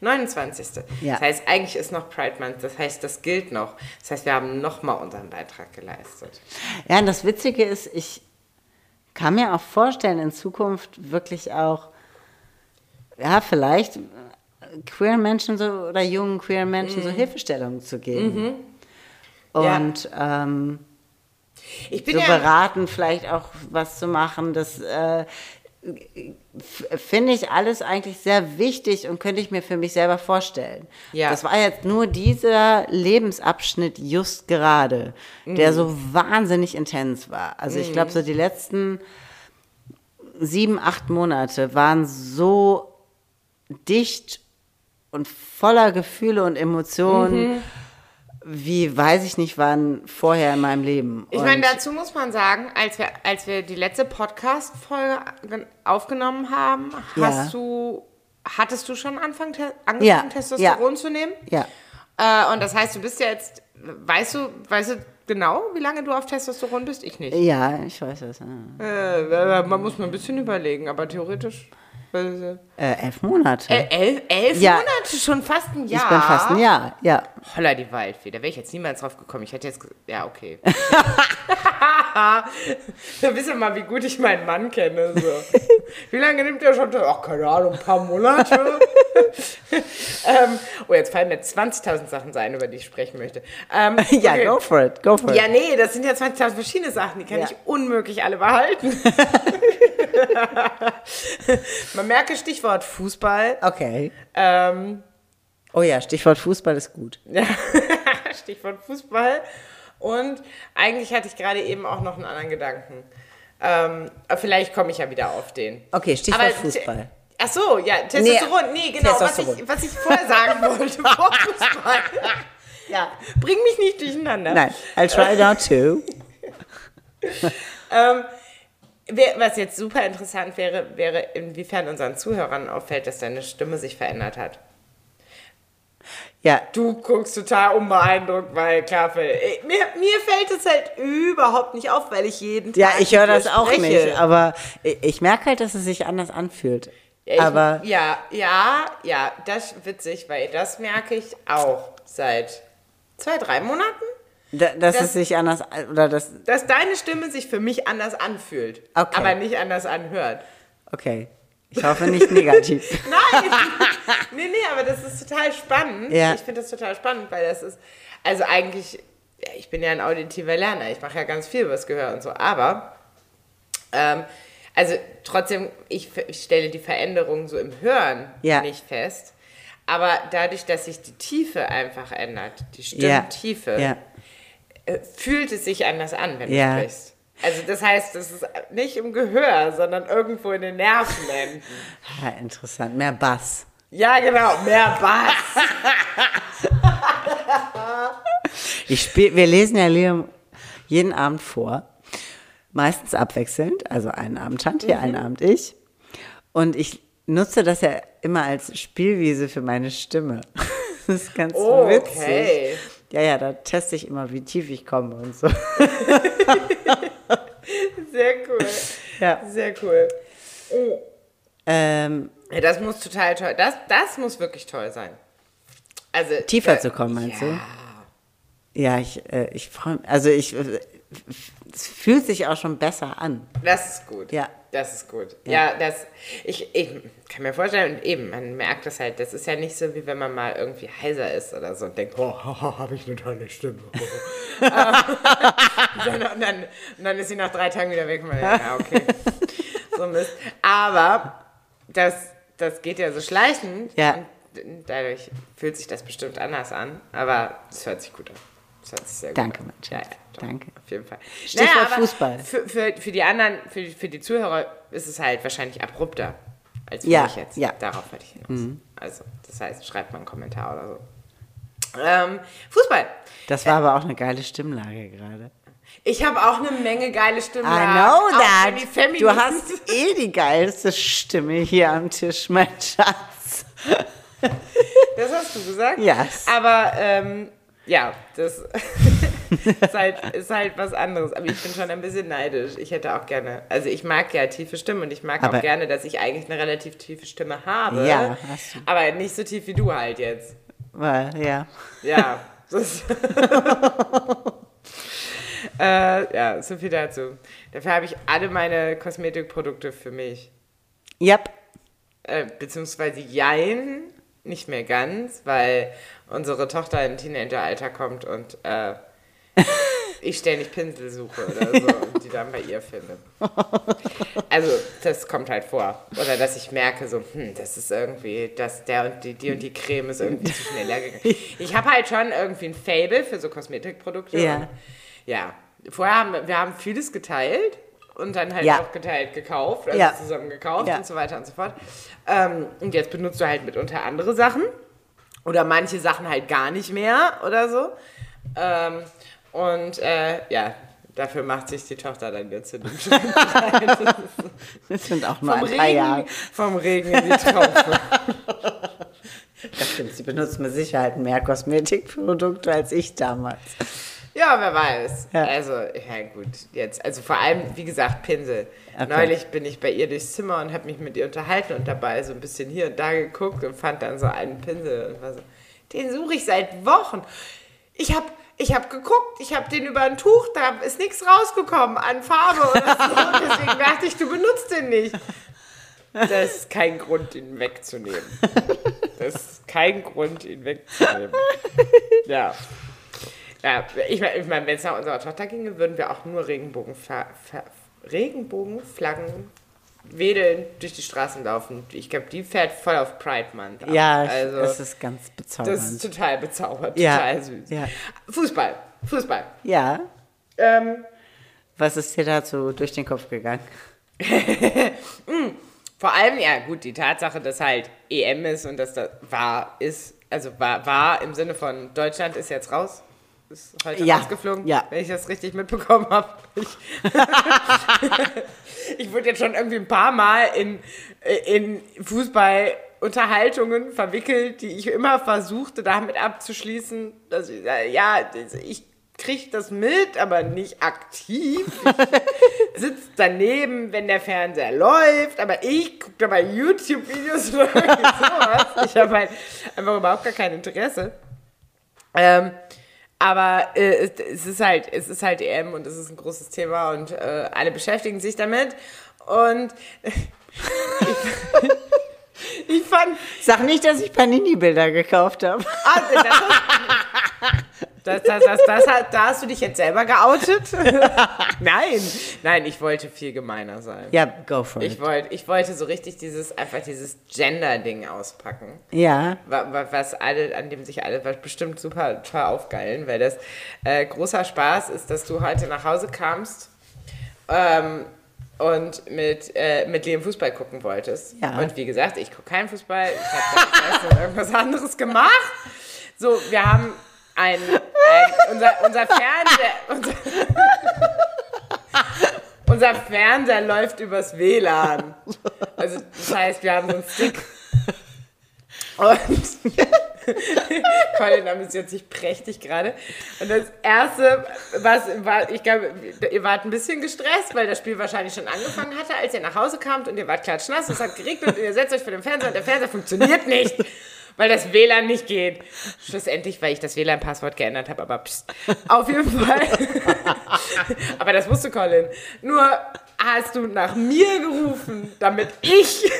29. Ja. Das heißt, eigentlich ist noch Pride Month, das heißt, das gilt noch. Das heißt, wir haben nochmal unseren Beitrag geleistet. Ja, und das Witzige ist, ich kann mir auch vorstellen, in Zukunft wirklich auch, ja, vielleicht queeren Menschen so oder jungen queeren Menschen so Hilfestellungen zu geben. Ja. Und ähm, Ich bin so ja, beraten, vielleicht auch was zu machen. Das äh, finde ich alles eigentlich sehr wichtig und könnte ich mir für mich selber vorstellen. Ja. Das war jetzt nur dieser Lebensabschnitt just gerade, der Mhm. so wahnsinnig intens war. Also ich glaube, so die letzten sieben, acht Monate waren so dicht und voller Gefühle und Emotionen. Mhm. Wie weiß ich nicht, wann vorher in meinem Leben. Ich meine, dazu muss man sagen, als wir, als wir die letzte Podcast-Folge ge- aufgenommen haben, hast Ja. du, hattest du schon Anfang, angefangen, Ja, Testosteron ja. zu nehmen? Ja. Äh, und das heißt, du bist ja jetzt, weißt du, weißt du genau, wie lange du auf Testosteron bist? Ich nicht. Ja, ich weiß es. Äh, man muss mal ein bisschen überlegen, aber theoretisch. Äh, Äh, elf Monate. elf elf Ja. Monate, schon fast ein Jahr. ich bin fast ein Jahr, ja. Holla die Waldfee, da wäre ich jetzt niemals drauf gekommen. Ich hätte jetzt, ja, okay. [LAUGHS] [LAUGHS] da wisst ihr mal, wie gut ich meinen Mann kenne. So. [LAUGHS] Wie lange nimmt der schon? Ach, keine Ahnung, ein paar Monate. [LAUGHS] ähm, oh, jetzt fallen mir 20.000 Sachen sein, über die ich sprechen möchte. Ähm, Ja, okay. go for it, go for it. Ja, nee, das sind ja 20.000 verschiedene Sachen, die kann Ja. ich unmöglich alle behalten. Man merke Stichwort Fußball. Okay. Ähm, Oh ja, Stichwort Fußball ist gut. Stichwort Fußball. Und eigentlich hatte ich gerade eben auch noch einen anderen Gedanken. Ähm, vielleicht komme ich ja wieder auf den. Okay, Stichwort Aber Fußball. Ach so, ja, Testosteron. Nee, genau, Was, ich, was ich vorher sagen wollte [LAUGHS] vor Fußball. Ja. Bring mich nicht durcheinander. Nein, I'll try not to. [LAUGHS] Ähm, was jetzt super interessant wäre, wäre, inwiefern unseren Zuhörern auffällt, dass deine Stimme sich verändert hat. Ja, Du guckst total unbeeindruckt, weil klar, Phil, eh, mir, mir fällt es halt überhaupt nicht auf, weil ich jeden Tag ja ich höre das auch spreche. nicht, aber ich, ich merke halt, dass es sich anders anfühlt. Ja, ich, aber ja, ja, ja, das ist witzig, weil das merke ich auch seit zwei, drei Monaten, da, dass das- es sich anders, oder das, dass deine Stimme sich für mich anders anfühlt, Okay. aber nicht anders anhört. okay. Ich hoffe nicht negativ. [LAUGHS] Nein, [LAUGHS] [LAUGHS] nee, nee, aber das ist total spannend. Ja. Ich finde das total spannend, weil das ist, also eigentlich, ja, ich bin ja ein auditiver Lerner, ich mache ja ganz viel übers Gehör und so, aber, ähm, also trotzdem, ich, ich stelle die Veränderung so im Hören Ja. nicht fest, aber dadurch, dass sich die Tiefe einfach ändert, die. Stimmtiefe, Ja. äh, fühlt es sich anders an, wenn du sprichst. Also das heißt, es ist nicht im Gehör, sondern irgendwo in den Nervenenden. ja, [LAUGHS] interessant. Mehr Bass. Ja, genau, mehr Bass. [LAUGHS] Ich spiel, wir lesen ja Liam jeden Abend vor. Meistens abwechselnd. Also einen Abend Tante, Mhm. einen Abend ich. Und ich nutze das ja immer als Spielwiese für meine Stimme. [LAUGHS] Das ist ganz Oh, witzig. okay. Ja, ja, da teste ich immer, wie tief ich komme und so. [LAUGHS] Sehr cool. Ja. Sehr cool. Ähm, Ja, das muss total toll. Das, das muss wirklich toll sein. Also tiefer äh, zu kommen, meinst ja. du? Ja, ich, äh, ich freue mich. Also ich, äh, es fühlt sich auch schon besser an. Das ist gut. Ja. Das ist gut. Ja. Ja, das. Ich, ich kann mir vorstellen, und eben, man merkt das halt, das ist ja nicht so, wie wenn man mal irgendwie heiser ist oder so und denkt, oh, [LAUGHS] habe ich eine tolle Stimme. [LAUGHS] Sondern- und, dann, und dann ist sie nach drei Tagen wieder weg und man denkt, ja, okay. so Mist. Aber das, das geht ja so schleichend. Ja. Und dadurch fühlt sich das bestimmt anders an. Aber es hört sich gut an. Das hört sich sehr gut Danke, an. mein Schatz. Ja, ja, Danke. Auf jeden Fall. Stichwort aber Fußball. Für, für, für die anderen, für, für die Zuhörer ist es halt wahrscheinlich abrupter als für Ja, mich jetzt. ja. Darauf wollte ich hinaus. Also, das heißt, schreibt mal einen Kommentar oder so. Ähm, Fußball. Das war aber auch eine geile Stimmlage gerade. Ich habe auch eine Menge geile Stimmen. I know that. Du hast eh die geilste Stimme hier am Tisch, mein Schatz. Das hast du gesagt? Yes. Aber ähm, ja, das [LAUGHS] ist, halt, ist halt was anderes. Aber ich bin schon ein bisschen neidisch. Ich hätte auch gerne, also ich mag ja tiefe Stimmen und ich mag Aber- auch gerne, dass ich eigentlich eine relativ tiefe Stimme habe. Ja, hast du. Aber nicht so tief wie du halt jetzt. Weil, ja. Ja. [LAUGHS] das- [LAUGHS] äh, ja, so viel dazu. Dafür habe ich alle meine Kosmetikprodukte für mich. Yep. Äh, beziehungsweise jein, nicht mehr ganz, weil unsere Tochter in Teenageralter kommt und äh, ich ständig Pinsel suche oder so [LAUGHS] und die dann bei ihr finde. Also das kommt halt vor. Oder dass ich merke so, hm, das ist irgendwie, dass der und die, die und die Creme ist irgendwie zu schnell leer gegangen. Ich habe halt schon irgendwie ein Fable für so Kosmetikprodukte. Ja. Und, ja. Vorher haben wir, haben vieles geteilt und dann halt Ja. auch geteilt gekauft, also Ja. zusammen gekauft Ja. und so weiter und so fort. Ähm, und jetzt benutzt du halt mitunter andere Sachen. Oder manche Sachen halt gar nicht mehr oder so. Ähm, und äh, ja, dafür macht sich die Tochter dann jetzt in bereit. [LAUGHS] Das sind auch nur vom, ein paar Jahre. Regen, vom Regen in die Traufe. [LAUGHS] Das stimmt, sie benutzt mit Sicherheit mehr Kosmetikprodukte als ich damals. Ja, wer weiß. Ja. Also, ja gut, jetzt, also vor allem, wie gesagt, Pinsel. Okay. Neulich bin ich bei ihr durchs Zimmer und habe mich mit ihr unterhalten und dabei so ein bisschen hier und da geguckt und fand dann so einen Pinsel und war so, den suche ich seit Wochen. Ich habe ich hab geguckt, ich habe den über ein Tuch, da ist nichts rausgekommen an Farbe oder so. [LAUGHS] Deswegen dachte ich, du benutzt den nicht. Das ist kein Grund, ihn wegzunehmen. Das ist kein Grund, ihn wegzunehmen. Ja. Ja, ich meine, ich mein, wenn es nach unserer Tochter ginge, würden wir auch nur Regenbogenfla Fa- Regenbogenflaggen wedeln durch die Straßen laufen. Ich glaube, die fährt voll auf Pride Month. ab. Ja, also das ist ganz bezaubernd. das ist total bezaubert, Ja, total süß. ja. Fußball, Fußball. ja, Ähm, was ist dir dazu durch den Kopf gegangen? [LAUGHS] vor allem, ja gut, die Tatsache, dass halt EM ist und dass das war, ist, also war, war im Sinne von Deutschland ist jetzt raus. Ist heute Ja, rausgeflogen, ja. wenn ich das richtig mitbekommen habe. Ich, [LAUGHS] ich wurde jetzt schon irgendwie ein paar Mal in, in Fußballunterhaltungen verwickelt, die ich immer versuchte, damit abzuschließen. Dass ich, sage, ja, ich kriege das mit, aber nicht aktiv. Ich sitze daneben, wenn der Fernseher läuft, aber ich gucke da bei YouTube-Videos [LAUGHS] oder sowas. Ich habe halt einfach überhaupt gar kein Interesse. Ähm, aber äh, es, ist halt, es ist halt EM und es ist ein großes Thema und äh, alle beschäftigen sich damit. Und ich, [LAUGHS] ich fand, Sag nicht, dass ich Panini-Bilder gekauft habe. ah, das, [LAUGHS] das, das, das, das, da hast du dich jetzt selber geoutet? [LAUGHS] nein, nein, ich wollte viel gemeiner sein. Ja, go for Ich it. wollte, ich wollte so richtig dieses, einfach dieses Gender-Ding auspacken. Ja, Wa- wa- was alle, an dem sich alle bestimmt super toll aufgeilen, weil das äh, großer Spaß ist, dass du heute nach Hause kamst ähm, und mit, äh, mit Liam Fußball gucken wolltest. Ja. Und wie gesagt, ich gucke keinen Fußball, ich habe [LAUGHS] irgendwas anderes gemacht. So, wir haben ein, unser, unser Fernseher, unser, unser Fernseher läuft übers WLAN. Also das heißt, wir haben so einen Stick und [LAUGHS] Colin amüsiert sich prächtig gerade. Und das Erste, was war, ich glaube, ihr wart ein bisschen gestresst, weil das Spiel wahrscheinlich schon angefangen hatte, als ihr nach Hause kamt und ihr wart klatschnass, es hat geregnet und ihr setzt euch vor dem Fernseher und der Fernseher funktioniert nicht, weil das WLAN nicht geht. Schlussendlich, weil ich das WLAN-Passwort geändert habe, aber pst, auf jeden Fall. [LAUGHS] aber das wusste Colin. Nur hast du nach mir gerufen, damit ich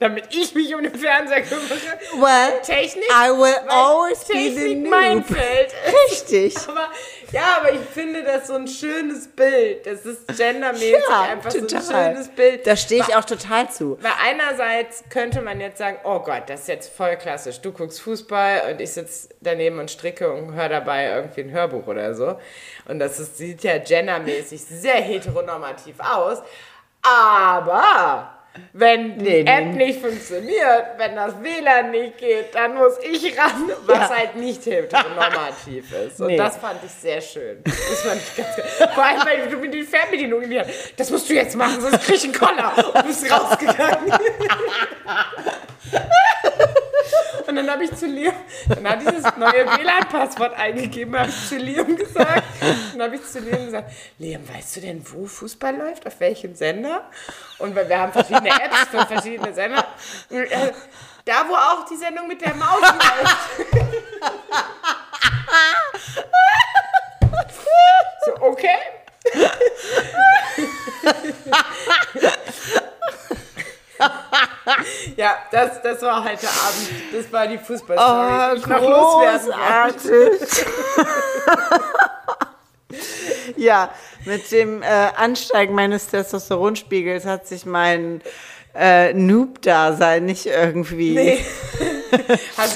damit ich mich um den Fernseher kümmere. Well, Technik, I will weil always be the Technik noob. mein Feld. [LAUGHS] Richtig. Aber, ja, aber ich finde das so ein schönes Bild. Das ist gendermäßig Ja, einfach so total. ein schönes Bild. Da stehe ich auch total zu. Weil einerseits könnte man jetzt sagen, oh Gott, das ist jetzt voll klassisch. Du guckst Fußball und ich sitze daneben und stricke und höre dabei irgendwie ein Hörbuch oder so. Und das ist, sieht ja gendermäßig sehr heteronormativ aus. Aber wenn die Nee, nee. App nicht funktioniert, wenn das WLAN nicht geht, dann muss ich ran, was Ja. halt nicht heteronormativ [LAUGHS] ist. Und Nee. das fand ich sehr schön. Das fand ich ganz geil. Vor allem, weil du mit die Fernbedienung in die Hand. Das musst du jetzt machen, sonst krieg ich einen Koller. Und bist rausgegangen. [LAUGHS] Und dann habe ich zu Liam, dann hat dieses neue WLAN-Passwort eingegeben, habe ich zu Liam gesagt. Dann habe ich zu Liam gesagt, Liam, weißt du denn, wo Fußball läuft? Auf welchem Sender? Und weil wir haben verschiedene Apps für verschiedene Sender. Da, wo auch die Sendung mit der Maus läuft. so, okay. Ja, das, das war heute Abend. Das war die Fußballstory. wollte. großartig. [LAUGHS] ja, mit dem äh, Ansteigen meines Testosteronspiegels hat sich mein äh, Noob-Dasein nicht irgendwie Nee. [LAUGHS] [LAUGHS]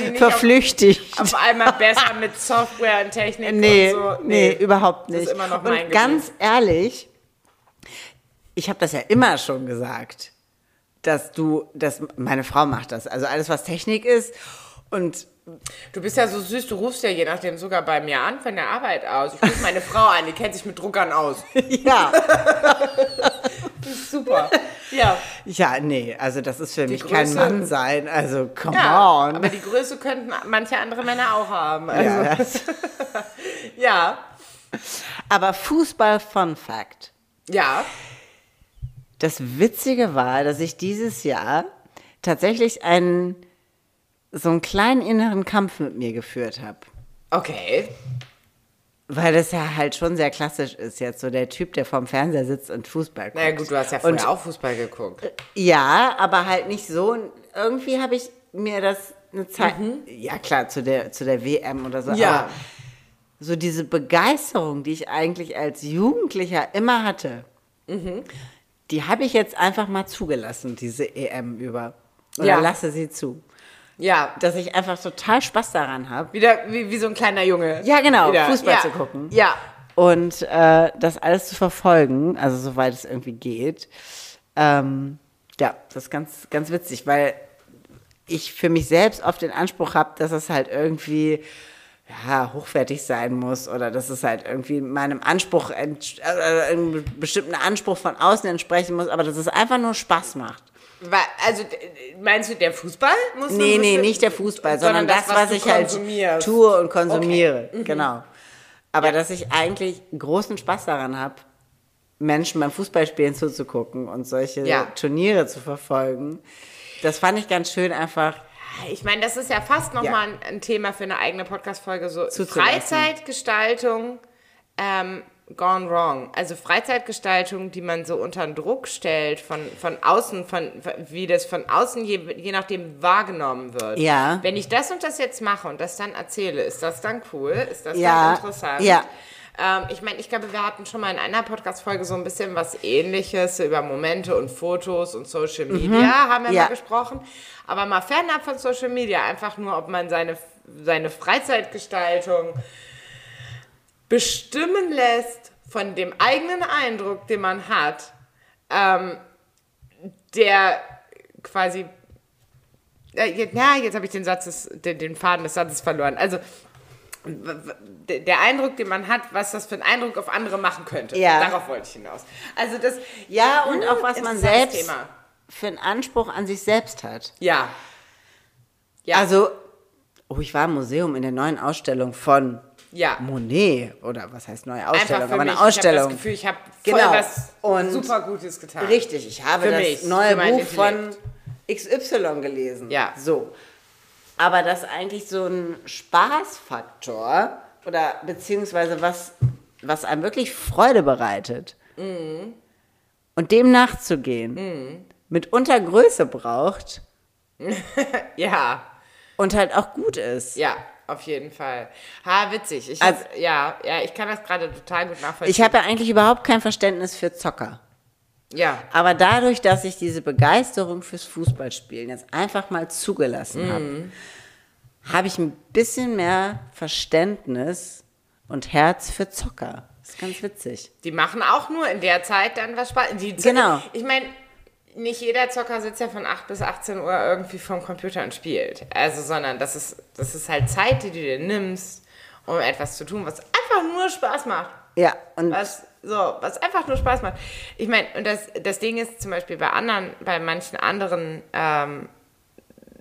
Nicht auf, verflüchtigt. auf einmal besser mit Software und Technik Nee, und so. nee, überhaupt Das ist nicht. immer noch und mein ganz ehrlich, ich habe das ja immer schon gesagt, dass du, dass meine Frau macht das. Also alles, was Technik ist und Du bist ja so süß, du rufst ja je nachdem sogar bei mir an von der Arbeit aus. Ich rufe meine Frau an, die kennt sich mit Druckern aus. [LAUGHS] ja, [LAUGHS] Das ist super. Ja. ja, nee, also das ist für mich Größe- kein Mann sein. Also come ja on. aber die Größe könnten manche andere Männer auch haben. Also, ja, [LAUGHS] ja. aber Fußball Fun Fact. Ja. Das Witzige war, dass ich dieses Jahr tatsächlich einen so einen kleinen inneren Kampf mit mir geführt habe. Okay. Weil das ja halt schon sehr klassisch ist, jetzt so der Typ, der vorm Fernseher sitzt und Fußball guckt. Naja gut, du hast ja vorher Und- auch Fußball geguckt. Ja, aber halt nicht so. Irgendwie habe ich mir das eine Zeit, ja klar, zu der, zu der WM oder so, Mhm. Ja. aber so diese Begeisterung, die ich eigentlich als Jugendlicher immer hatte, Mhm. Die habe ich jetzt einfach mal zugelassen, diese EM über. Oder Ja. lasse sie zu. Ja. Dass ich einfach total Spaß daran habe. Wieder wie, wie so ein kleiner Junge. Ja, genau, Wieder. Fußball ja. zu gucken. Ja. Und äh, das alles zu verfolgen, also soweit es irgendwie geht. Ähm, ja, das ist ganz, ganz witzig, weil ich für mich selbst oft den Anspruch habe, dass es halt irgendwie ja, hochwertig sein muss oder dass es halt irgendwie meinem Anspruch, äh, einem bestimmten Anspruch von außen entsprechen muss, aber dass es einfach nur Spaß macht. Also meinst du, der Fußball muss Nee, nee, nicht der Fußball, sondern, das, was, du ich halt tue und konsumiere. Mhm. Genau. Aber dass ich eigentlich großen Spaß daran habe, Menschen beim Fußballspielen zuzugucken und solche Ja. Turniere zu verfolgen, das fand ich ganz schön einfach. Ich meine, das ist ja fast nochmal Ja. mal ein, ein Thema für eine eigene Podcast-Folge. So. Freizeitgestaltung ähm, gone wrong. Also Freizeitgestaltung, die man so unter den Druck stellt, von, von außen, von, wie das von außen je, je nachdem wahrgenommen wird. Ja. Wenn ich das und das jetzt mache und das dann erzähle, ist das dann cool? Ist das Ja, dann interessant? ja. Ähm, ich meine, ich glaube, wir hatten schon mal in einer Podcast-Folge so ein bisschen was ähnliches über Momente und Fotos und Social Media, haben wir Mhm. Ja. mal gesprochen. Aber mal fernab von Social Media, einfach nur, ob man seine, seine Freizeitgestaltung bestimmen lässt von dem eigenen Eindruck, den man hat, ähm, der quasi äh, jetzt, na, jetzt habe ich den Satz, des, den, den Faden des Satzes verloren. Also der Eindruck, den man hat, was das für einen Eindruck auf andere machen könnte. Ja. Darauf wollte ich hinaus. Also das Ja, und Hm, auch was man selbst Thema. für einen Anspruch an sich selbst hat. Ja. Ja. Also, oh, ich war im Museum in der neuen Ausstellung von Ja. Monet oder was heißt neue Ausstellung, aber mich. eine Ausstellung. Ich habe das Gefühl, ich habe voll Genau. was Und- super Gutes getan. Richtig, ich habe Für das mich, neue Buch von Intellekt. XY gelesen. Ja. So. Aber das eigentlich so ein Spaßfaktor oder beziehungsweise was, was einem wirklich Freude bereitet Mhm. und dem nachzugehen, mitunter Größe braucht [LAUGHS] Ja, und halt auch gut ist. ja, auf jeden Fall. Ha, witzig. Ich Also- hab, ja, ja, ich kann das gerade total gut nachvollziehen. Ich habe ja eigentlich überhaupt kein Verständnis für Zocker. Ja, Aber dadurch, dass ich diese Begeisterung fürs Fußballspielen jetzt einfach mal zugelassen habe, habe ich ein bisschen mehr Verständnis und Herz für Zocker. Das ist ganz witzig. die machen auch nur in der Zeit dann was Spaß. Die Genau. Ich meine, nicht jeder Zocker sitzt ja von 8 bis 18 Uhr irgendwie vom Computer und spielt. Also, sondern das ist, das ist halt Zeit, die du dir nimmst, um etwas zu tun, was einfach nur Spaß macht. Ja, und Was, so, was einfach nur Spaß macht. Ich meine, und das, das Ding ist zum Beispiel bei anderen, bei manchen anderen ähm,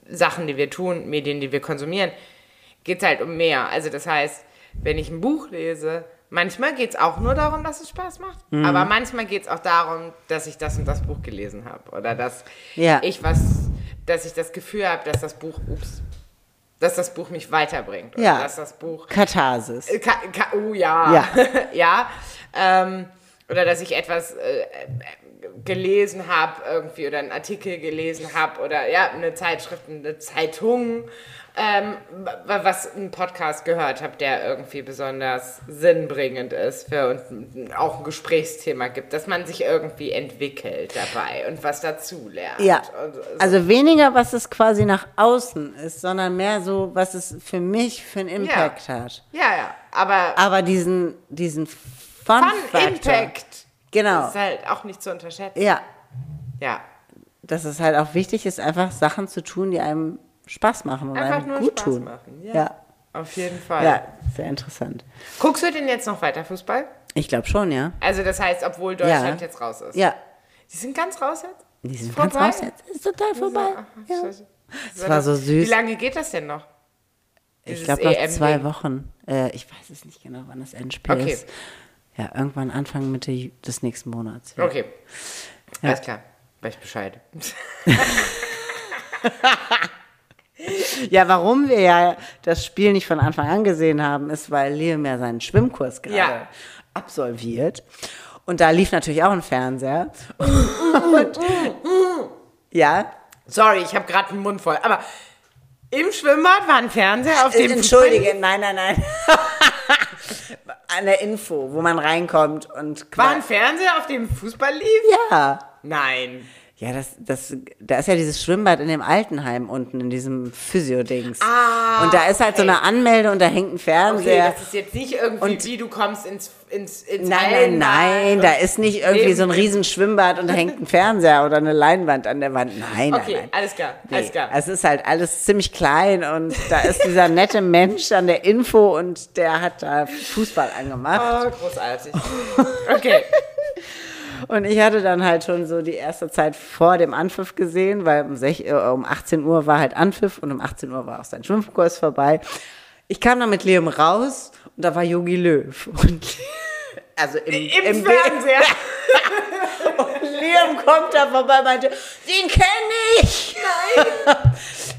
Sachen, die wir tun, Medien, die wir konsumieren, geht es halt um mehr. Also das heißt, wenn ich ein Buch lese, manchmal geht es auch nur darum, dass es Spaß macht. Mhm. Aber manchmal geht es auch darum, dass ich das und das Buch gelesen habe. Oder dass Ja. ich was, dass ich das Gefühl habe, dass das Buch, ups, dass das Buch mich weiterbringt. Oder Ja. dass das Buch Katharsis. Ka ka oh ja. Ja. [LAUGHS] Ja. Ähm, oder dass ich etwas äh, äh, gelesen habe irgendwie oder einen Artikel gelesen habe oder ja, eine Zeitschrift, eine Zeitung, ähm, wa- was einen Podcast gehört habe, der irgendwie besonders sinnbringend ist für und auch ein Gesprächsthema gibt, dass man sich irgendwie entwickelt dabei und was dazu lernt. Ja, so. also weniger, was es quasi nach außen ist, sondern mehr so, was es für mich für einen Impact hat. ja, ja, aber Aber diesen, diesen Fun, Fun Impact Genau. ist halt auch nicht zu unterschätzen. Ja, Ja. dass es halt auch wichtig ist, einfach Sachen zu tun, die einem Spaß machen und Einfach einem nur gut Spaß tun. machen, ja. Ja. Auf jeden Fall. ja, sehr interessant. Guckst du denn jetzt noch weiter Fußball? Ich glaube schon, ja. Also das heißt, obwohl Deutschland Ja. jetzt raus ist. Ja, Die sind ganz raus jetzt? die sind Ist ganz vorbei? raus jetzt. Ist total vorbei. Ja. Es war so süß. Wie lange geht das denn noch? Ich Dieses glaube noch EM-Ding. zwei Wochen. Äh, ich weiß es nicht genau, wann das Endspiel Okay. ist. Ja, irgendwann Anfang Mitte des nächsten Monats. Ja. Okay. Alles klar. Weiß Bescheid. [LAUGHS] Ja, warum wir ja das Spiel nicht von Anfang an gesehen haben, ist, weil Liam ja seinen Schwimmkurs gerade Ja. absolviert. Und da lief natürlich auch ein Fernseher. [LAUGHS] Und, ja, Sorry, ich habe gerade einen Mund voll. Aber im Schwimmbad war ein Fernseher, auf dem entschuldige, nein, nein, nein. [LAUGHS] An der Info, wo man reinkommt und War ein. Fernseher, auf dem Fußball lief? Ja. Nein. Ja, das, das, da ist ja dieses Schwimmbad in dem Altenheim unten, in diesem Physio-Dings. Ah, und da ist halt so eine Anmelde und da hängt ein Okay, Fernseher. das ist jetzt nicht irgendwie, wie du kommst ins, ins, ins Nein, nein, nein, da ist nicht irgendwie Neben- so ein riesen Schwimmbad und da hängt ein Fernseher oder eine Leinwand an der Wand. Nein, Okay, nein, nein. alles klar, alles Nee, klar. Es ist halt alles ziemlich klein und da ist dieser nette Mensch an der Info und der hat da Fußball angemacht. Oh, großartig. Okay. [LAUGHS] Und ich hatte dann halt schon so die erste Zeit vor dem Anpfiff gesehen, weil um, sech, äh, um 18 Uhr war halt Anpfiff und um 18 Uhr war auch sein Schwimmkurs vorbei. Ich kam dann mit Liam raus und da war Yogi Löw. Und [LAUGHS] also im, Im, im Fernseher. [LAUGHS] Liam kommt da vorbei und meinte, den kenne ich. Nein. [LAUGHS]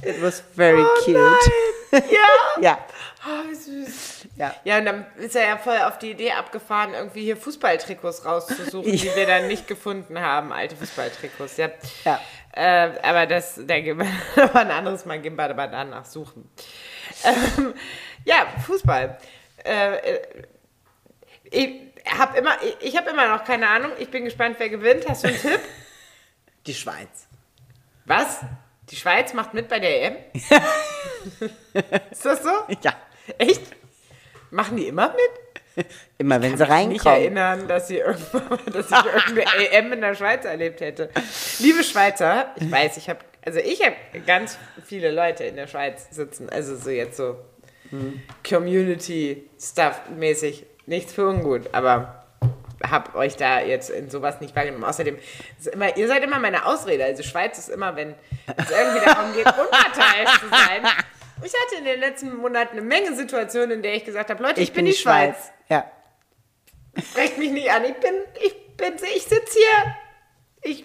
It was very cute. Oh Ja. Ja, Oh, wie süß. Ja. Ja, und dann ist er ja voll auf die Idee abgefahren, irgendwie hier Fußballtrikots rauszusuchen, [LAUGHS] die wir dann nicht gefunden haben, alte Fußballtrikots. Ja. Ja. Äh, aber das, da gehen wir [LAUGHS] aber ein anderes Mal gehen wir aber danach suchen. Ähm, ja, Fußball. Äh, äh, ich habe immer, ich habe immer noch keine Ahnung. Ich bin gespannt, wer gewinnt. Hast du einen Tipp? [LAUGHS] Die Schweiz. Was? Die Schweiz macht mit bei der EM? Ist das so? Ja. Echt? Machen die immer mit? Immer wenn sie nicht reinkommen. erinnern, dass, sie irgendwann, dass ich irgendeine EM in der Schweiz erlebt hätte. Liebe Schweizer, ich weiß, ich habe, also ich habe ganz viele Leute in der Schweiz sitzen, also so jetzt so Community-Stuff-mäßig, nichts für ungut, aber hab euch da jetzt in sowas nicht wahrgenommen. Außerdem, immer, ihr seid immer meine Ausrede. Also Schweiz ist immer, wenn es irgendwie darum geht, [LAUGHS] unparteiisch zu sein. Ich hatte in den letzten Monaten eine Menge Situationen, in der ich gesagt habe, Leute, ich, bin die Schweiz. Ja. Sprecht mich nicht an. Ich bin, ich bin, ich sitze hier. Ich,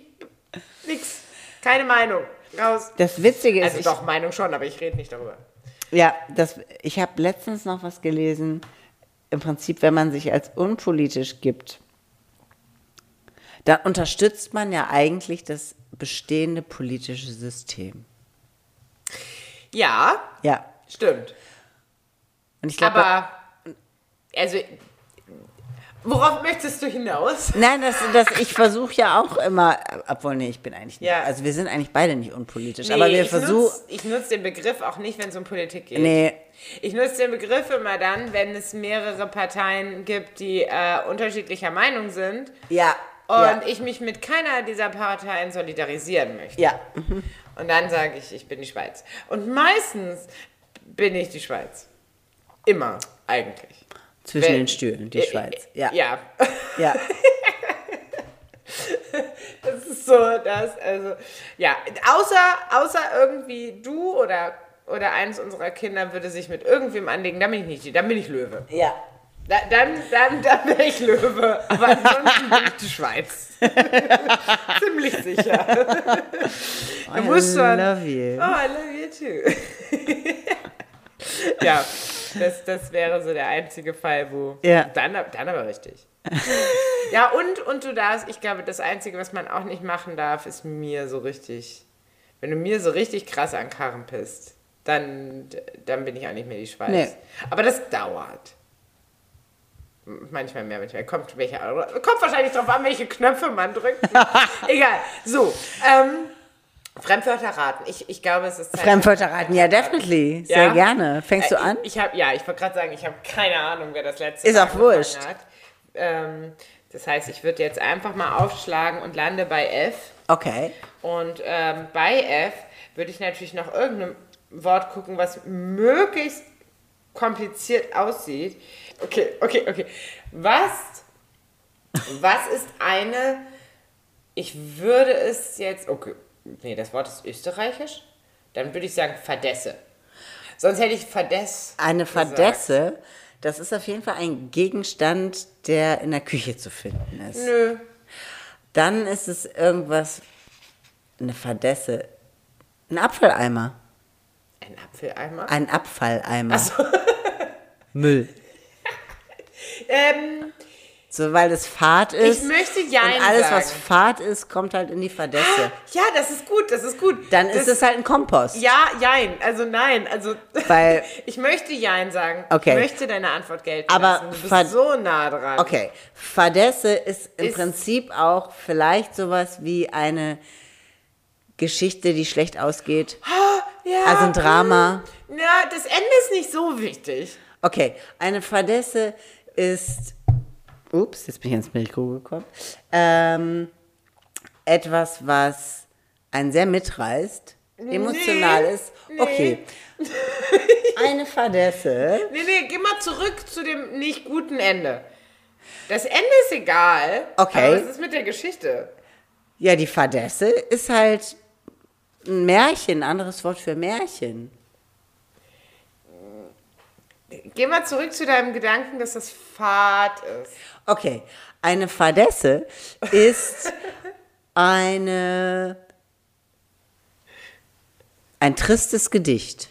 nix. Keine Meinung. Raus. Das Witzige ist, Also ich, doch, Meinung schon, aber ich rede nicht darüber. ja, das, ich habe letztens noch was gelesen. Im Prinzip, wenn man sich als unpolitisch gibt, dann unterstützt man ja eigentlich das bestehende politische System. Ja, Ja. stimmt. Und ich glaube, Aber, also, worauf möchtest du hinaus? Nein, das, das, ich versuche ja auch immer, obwohl, nee, ich bin eigentlich nicht. Ja. Also wir sind eigentlich beide nicht unpolitisch, aber wir ich versuchen. nutz- Ich nutze den Begriff auch nicht, wenn es um Politik geht. Nee, Ich nutze den Begriff immer dann, wenn es mehrere Parteien gibt, die äh, unterschiedlicher Meinung sind ja. und ja. ich mich mit keiner dieser Parteien solidarisieren möchte. ja. Und dann sage ich, ich bin die Schweiz. Und meistens bin ich die Schweiz. Immer, eigentlich. Zwischen Wenn- den Stühlen, die Äh, Schweiz. Ja. Ja. ja. [LAUGHS] Das ist so, das, also, ja, außer, außer irgendwie du oder, oder eins unserer Kinder würde sich mit irgendwem anlegen, dann bin ich nicht, die, dann bin ich Löwe. Ja. Da, dann, dann, dann bin ich Löwe, aber ansonsten bin ich die Schweiz. [LAUGHS] Ziemlich sicher. [LAUGHS] Du musst I schon. love you. Oh, I love you too. [LAUGHS] ja, das, das wäre so der einzige Fall, wo. Ja. Dann, dann aber richtig. ja, und, und du darfst, ich glaube, das Einzige, was man auch nicht machen darf, ist mir so richtig. Wenn du mir so richtig krass an Karren pisst, dann, dann bin ich auch nicht mehr die Schweiz. Nee. Aber das dauert. Manchmal mehr, manchmal kommt welche, kommt wahrscheinlich drauf an, welche Knöpfe man drückt. [LAUGHS] Egal. So, ähm, Fremdwörter raten. Ich, ich glaube, es ist Zeit. Fremdwörter raten, ja, definitely. Sehr Ja? gerne. Fängst du Äh, an? Ich, ich habe ja, ich wollte gerade sagen, ich habe keine Ahnung, wer das letzte Ist auch wurscht. Ähm, das heißt, ich würde jetzt einfach mal aufschlagen und lande bei F. Okay. Und ähm, bei F würde ich natürlich nach irgendeinem Wort gucken, was möglichst kompliziert aussieht. Okay, okay, okay. Was, was ist eine, ich würde es jetzt, okay, nee, das Wort ist österreichisch. Dann würde ich sagen Fadesse. Sonst hätte ich Fadesse. Eine gesagt. Fadesse, das ist auf jeden Fall ein Gegenstand, der in der Küche zu finden ist. Nö. Dann ist es irgendwas, eine Fadesse, ein Apfeleimer, Ein Apfeleimer? ein Abfalleimer. [LAUGHS] Müll. Ähm, So, weil es Fahrt ist. ich möchte Jein und alles, sagen. was Fahrt ist, kommt halt in die Fadesse. Ja, das ist gut, das ist gut. Dann das, ist es halt ein Kompost. Ja, jein. Also nein. Also [LAUGHS] Weil- ich möchte jein sagen. Okay. Ich möchte deine Antwort gelten Aber lassen. Du bist so nah dran. Okay, Fadesse ist im Ist- Prinzip auch vielleicht sowas wie eine Geschichte, die schlecht ausgeht. Ja, Also ein Drama. hm, Ja, das Ende ist nicht so wichtig. Okay, eine Fadesse ist. Ups, jetzt bin ich ins Mikro gekommen. Ähm, etwas, was einen sehr mitreißt, emotional ist. nee. Okay. [LAUGHS] Eine Fadesse. Nee, nee, geh mal zurück zu dem nicht guten Ende. Das Ende ist egal. Okay. Aber was ist mit der Geschichte? Ja, die Fadesse ist halt ein Märchen, ein anderes Wort für Märchen. Geh mal zurück zu deinem Gedanken, dass das Fahrt ist. Okay, eine Fadesse ist eine ein tristes Gedicht.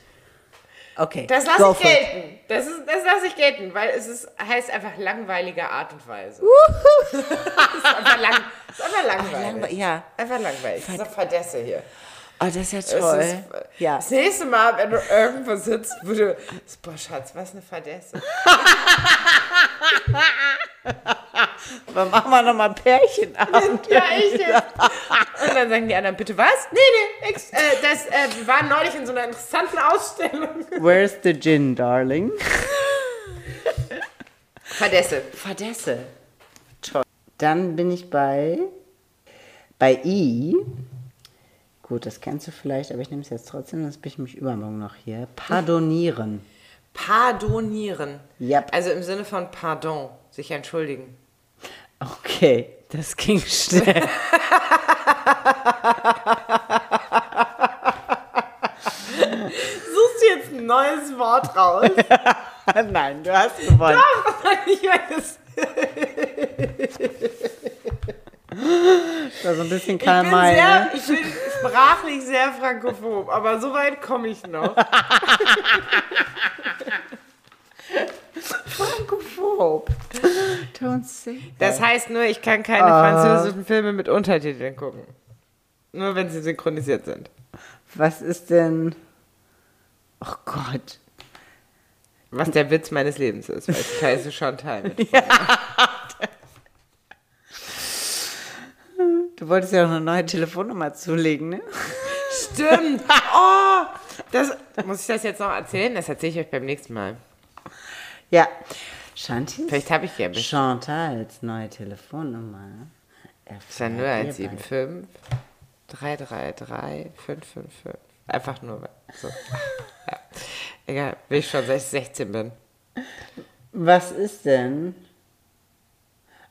Okay. Das lasse ich gelten. Das, ist- das lasse ich gelten, weil es ist, heißt einfach langweilige Art und Weise. das [LAUGHS] ist einfach, lang, das ist einfach langweilig. Langwe- ja. Einfach langweilig. Das ist eine Fadesse hier. Oh, das ist ja toll. Ist, ja. Das nächste Mal, wenn du irgendwo sitzt, würde. Boah, Schatz, was eine Fadesse. [LAUGHS] Dann machen wir nochmal Pärchenabend. Ja, jetzt. Und dann sagen die anderen, bitte was? Nee, nee, nix. Äh, das, äh, wir waren neulich in so einer interessanten Ausstellung. Where's the gin, darling? Fadesse. Fadesse. Toll. Dann bin ich bei bei I. Gut, das kennst du vielleicht, aber ich nehme es jetzt trotzdem, sonst bin ich mich übermorgen noch hier. Pardonieren. Pardonieren. Yep. Also im Sinne von Pardon, sich entschuldigen. Okay, das ging schnell. Suchst du jetzt ein neues Wort raus? [LAUGHS] Nein, du hast gewonnen. ich weiß. Das war so ein bisschen Karl May, ne? ich bin sprachlich sehr frankophob, aber so weit komme ich noch. Frankophob. Don't say Das heißt nur, ich kann keine französischen Filme mit Untertiteln gucken. Nur wenn sie synchronisiert sind. Was ist denn Oh Gott. Was der Witz meines Lebens ist, weil ich heiße Chantal mit. [LAUGHS] Du wolltest ja auch eine neue Telefonnummer zulegen, ne? Stimmt. [LAUGHS] Oh, das, muss ich das jetzt noch erzählen? Das erzähle ich euch beim nächsten Mal. Ja. Chantis? Vielleicht habe ich ja bis Chantals neue Telefonnummer. ist ja nur 175 333 555. Einfach nur so. Ja. Egal, will ich schon seit ich 16 bin. Was ist denn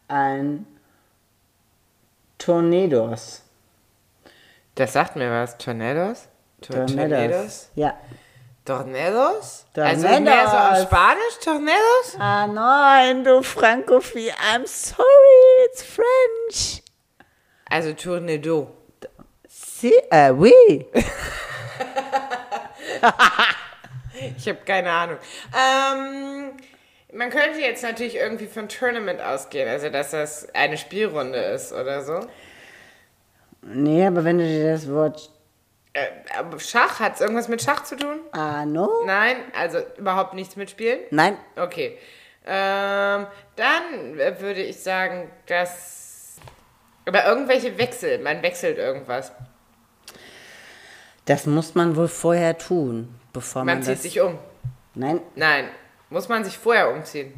ein Tornados? Das sagt mir was. Tornados? Tor- Tornados? Ja. Tornados? Also Tornados. mehr so auf Spanisch, Tornados? Ah nein, du Frankophil. I'm sorry, it's French. Also Tornado. Si, äh, oui. [LAUGHS] Ich habe keine Ahnung. Ähm, man könnte jetzt natürlich irgendwie von Tournament ausgehen, also dass das eine Spielrunde ist oder so. Nee, aber wenn du dir das Wort Äh, Schach, hat es irgendwas mit Schach zu tun? Ano? Nein, also überhaupt nichts mitspielen? Nein. Okay. Ähm, dann würde ich sagen, dass. Aber irgendwelche Wechsel, man wechselt irgendwas. Das muss man wohl vorher tun, bevor man, Man zieht das... sich um. Nein, Nein, muss man sich vorher umziehen.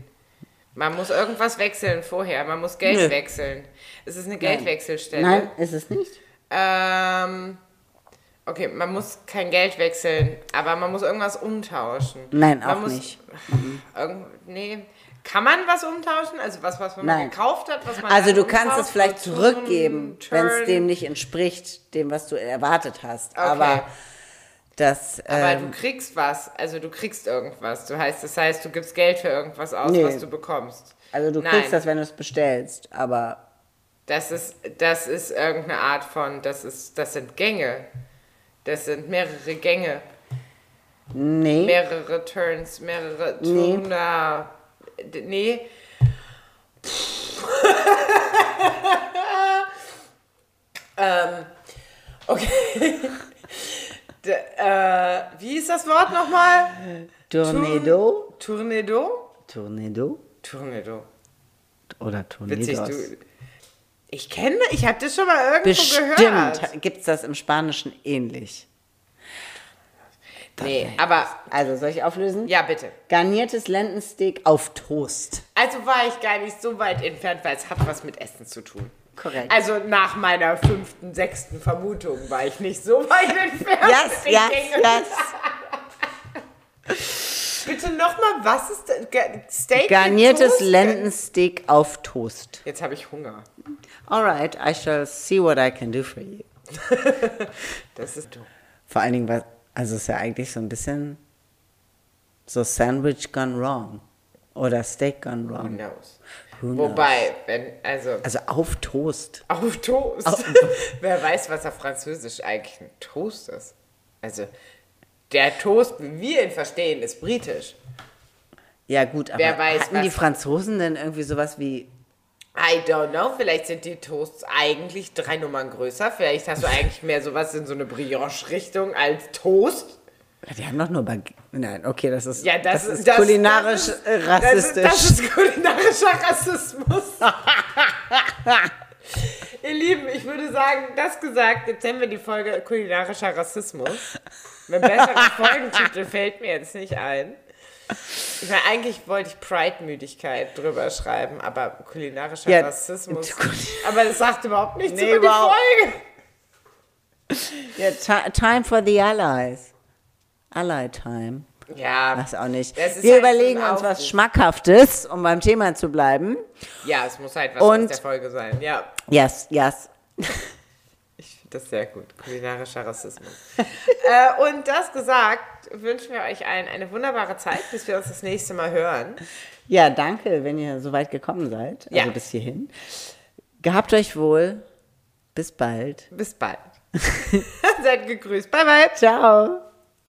Man muss irgendwas wechseln vorher. Man muss Geld Nö. wechseln. Es ist eine Geldwechselstelle. nein, ist es nicht. Ähm, okay, man muss kein Geld wechseln, aber man muss irgendwas umtauschen. Nein, man auch muss, nicht. [SIGHS] Irgend, nee. Kann man was umtauschen? Also was, was man Nein. gekauft hat, was man Also du kannst umtauscht, es vielleicht zurückgeben, wenn es dem nicht entspricht, dem, was du erwartet hast. Okay. Aber das... Aber ähm, du kriegst was, also du kriegst irgendwas. Du heißt, das heißt, du gibst Geld für irgendwas aus, Nee. was du bekommst. also du Nein. kriegst das, wenn du es bestellst, aber... Das ist, das ist irgendeine Art von, das ist, das sind Gänge. Das sind mehrere Gänge, Nee. mehrere Turns, mehrere Nee. Turner. D- Nee. [LAUGHS] [LAUGHS] ähm, okay. D äh, wie ist das Wort nochmal? Tornado? Tornado? Tornado? Tornado. Oder Witzig, Tornados? du. Ich kenne, ich habe das schon mal irgendwo gehört. Bestimmt gibt es das im Spanischen ähnlich. Nee, aber Also soll ich auflösen? ja, bitte. Garniertes Lendensteak auf Toast. Also war ich gar nicht so weit entfernt, weil es hat was mit Essen zu tun. Korrekt. Also nach meiner fünften, sechsten Vermutung war ich nicht so weit entfernt. Yes, yes, yes. [LAUGHS] Bitte nochmal, was ist das? Steak Garniertes? Lendensteak auf Toast. Jetzt habe ich Hunger. Alright, I shall see what I can do for you. [LAUGHS] Das ist dumm. Vor allen Dingen, also es ist ja eigentlich so ein bisschen so Sandwich gone wrong. Oder Steak gone wrong. Who knows? Wobei, wenn, also Also auf Toast. auf [LAUGHS] Toast. Wer weiß, was auf Französisch eigentlich ein Toast ist. Also der Toast, wie wir ihn verstehen, ist britisch. Ja gut, aber Wer weiß, hatten die Franzosen denn irgendwie sowas wie I don't know, vielleicht sind die Toasts eigentlich drei Nummern größer. Vielleicht hast du eigentlich mehr sowas in so eine Brioche-Richtung als Toast. Die haben doch nur Bag Nein, okay, das ist, Ja, das, ist das- kulinarisch das ist- rassistisch. Das ist, das ist [LAUGHS] kulinarischer Rassismus. Ihr Lieben, ich würde sagen, das gesagt, jetzt haben wir die Folge kulinarischer Rassismus. Ein besserer [LAUGHS] Folgentitel fällt mir jetzt nicht ein. Ich meine, eigentlich wollte ich Pride-Müdigkeit drüber schreiben, aber kulinarischer Ja, Rassismus. [LAUGHS] Aber das sagt überhaupt nichts Nee, über die Folge. ja, ti- time for the allies. Ally time. Ja, Weiß auch nicht. Wir halt überlegen uns was. Schmackhaftes, um beim Thema zu bleiben. ja, es muss halt was Und- aus der Folge sein. Ja, Yes, yes. [LAUGHS] ich finde das sehr gut. Kulinarischer Rassismus. [LAUGHS] äh, und das gesagt, wünschen wir euch allen eine wunderbare Zeit, bis wir uns das nächste Mal hören. Ja, danke, wenn ihr so weit gekommen seid. Also Ja. bis hierhin. Gehabt euch wohl. Bis bald. Bis bald. [LAUGHS] Seid gegrüßt. Bye, bye. Ciao.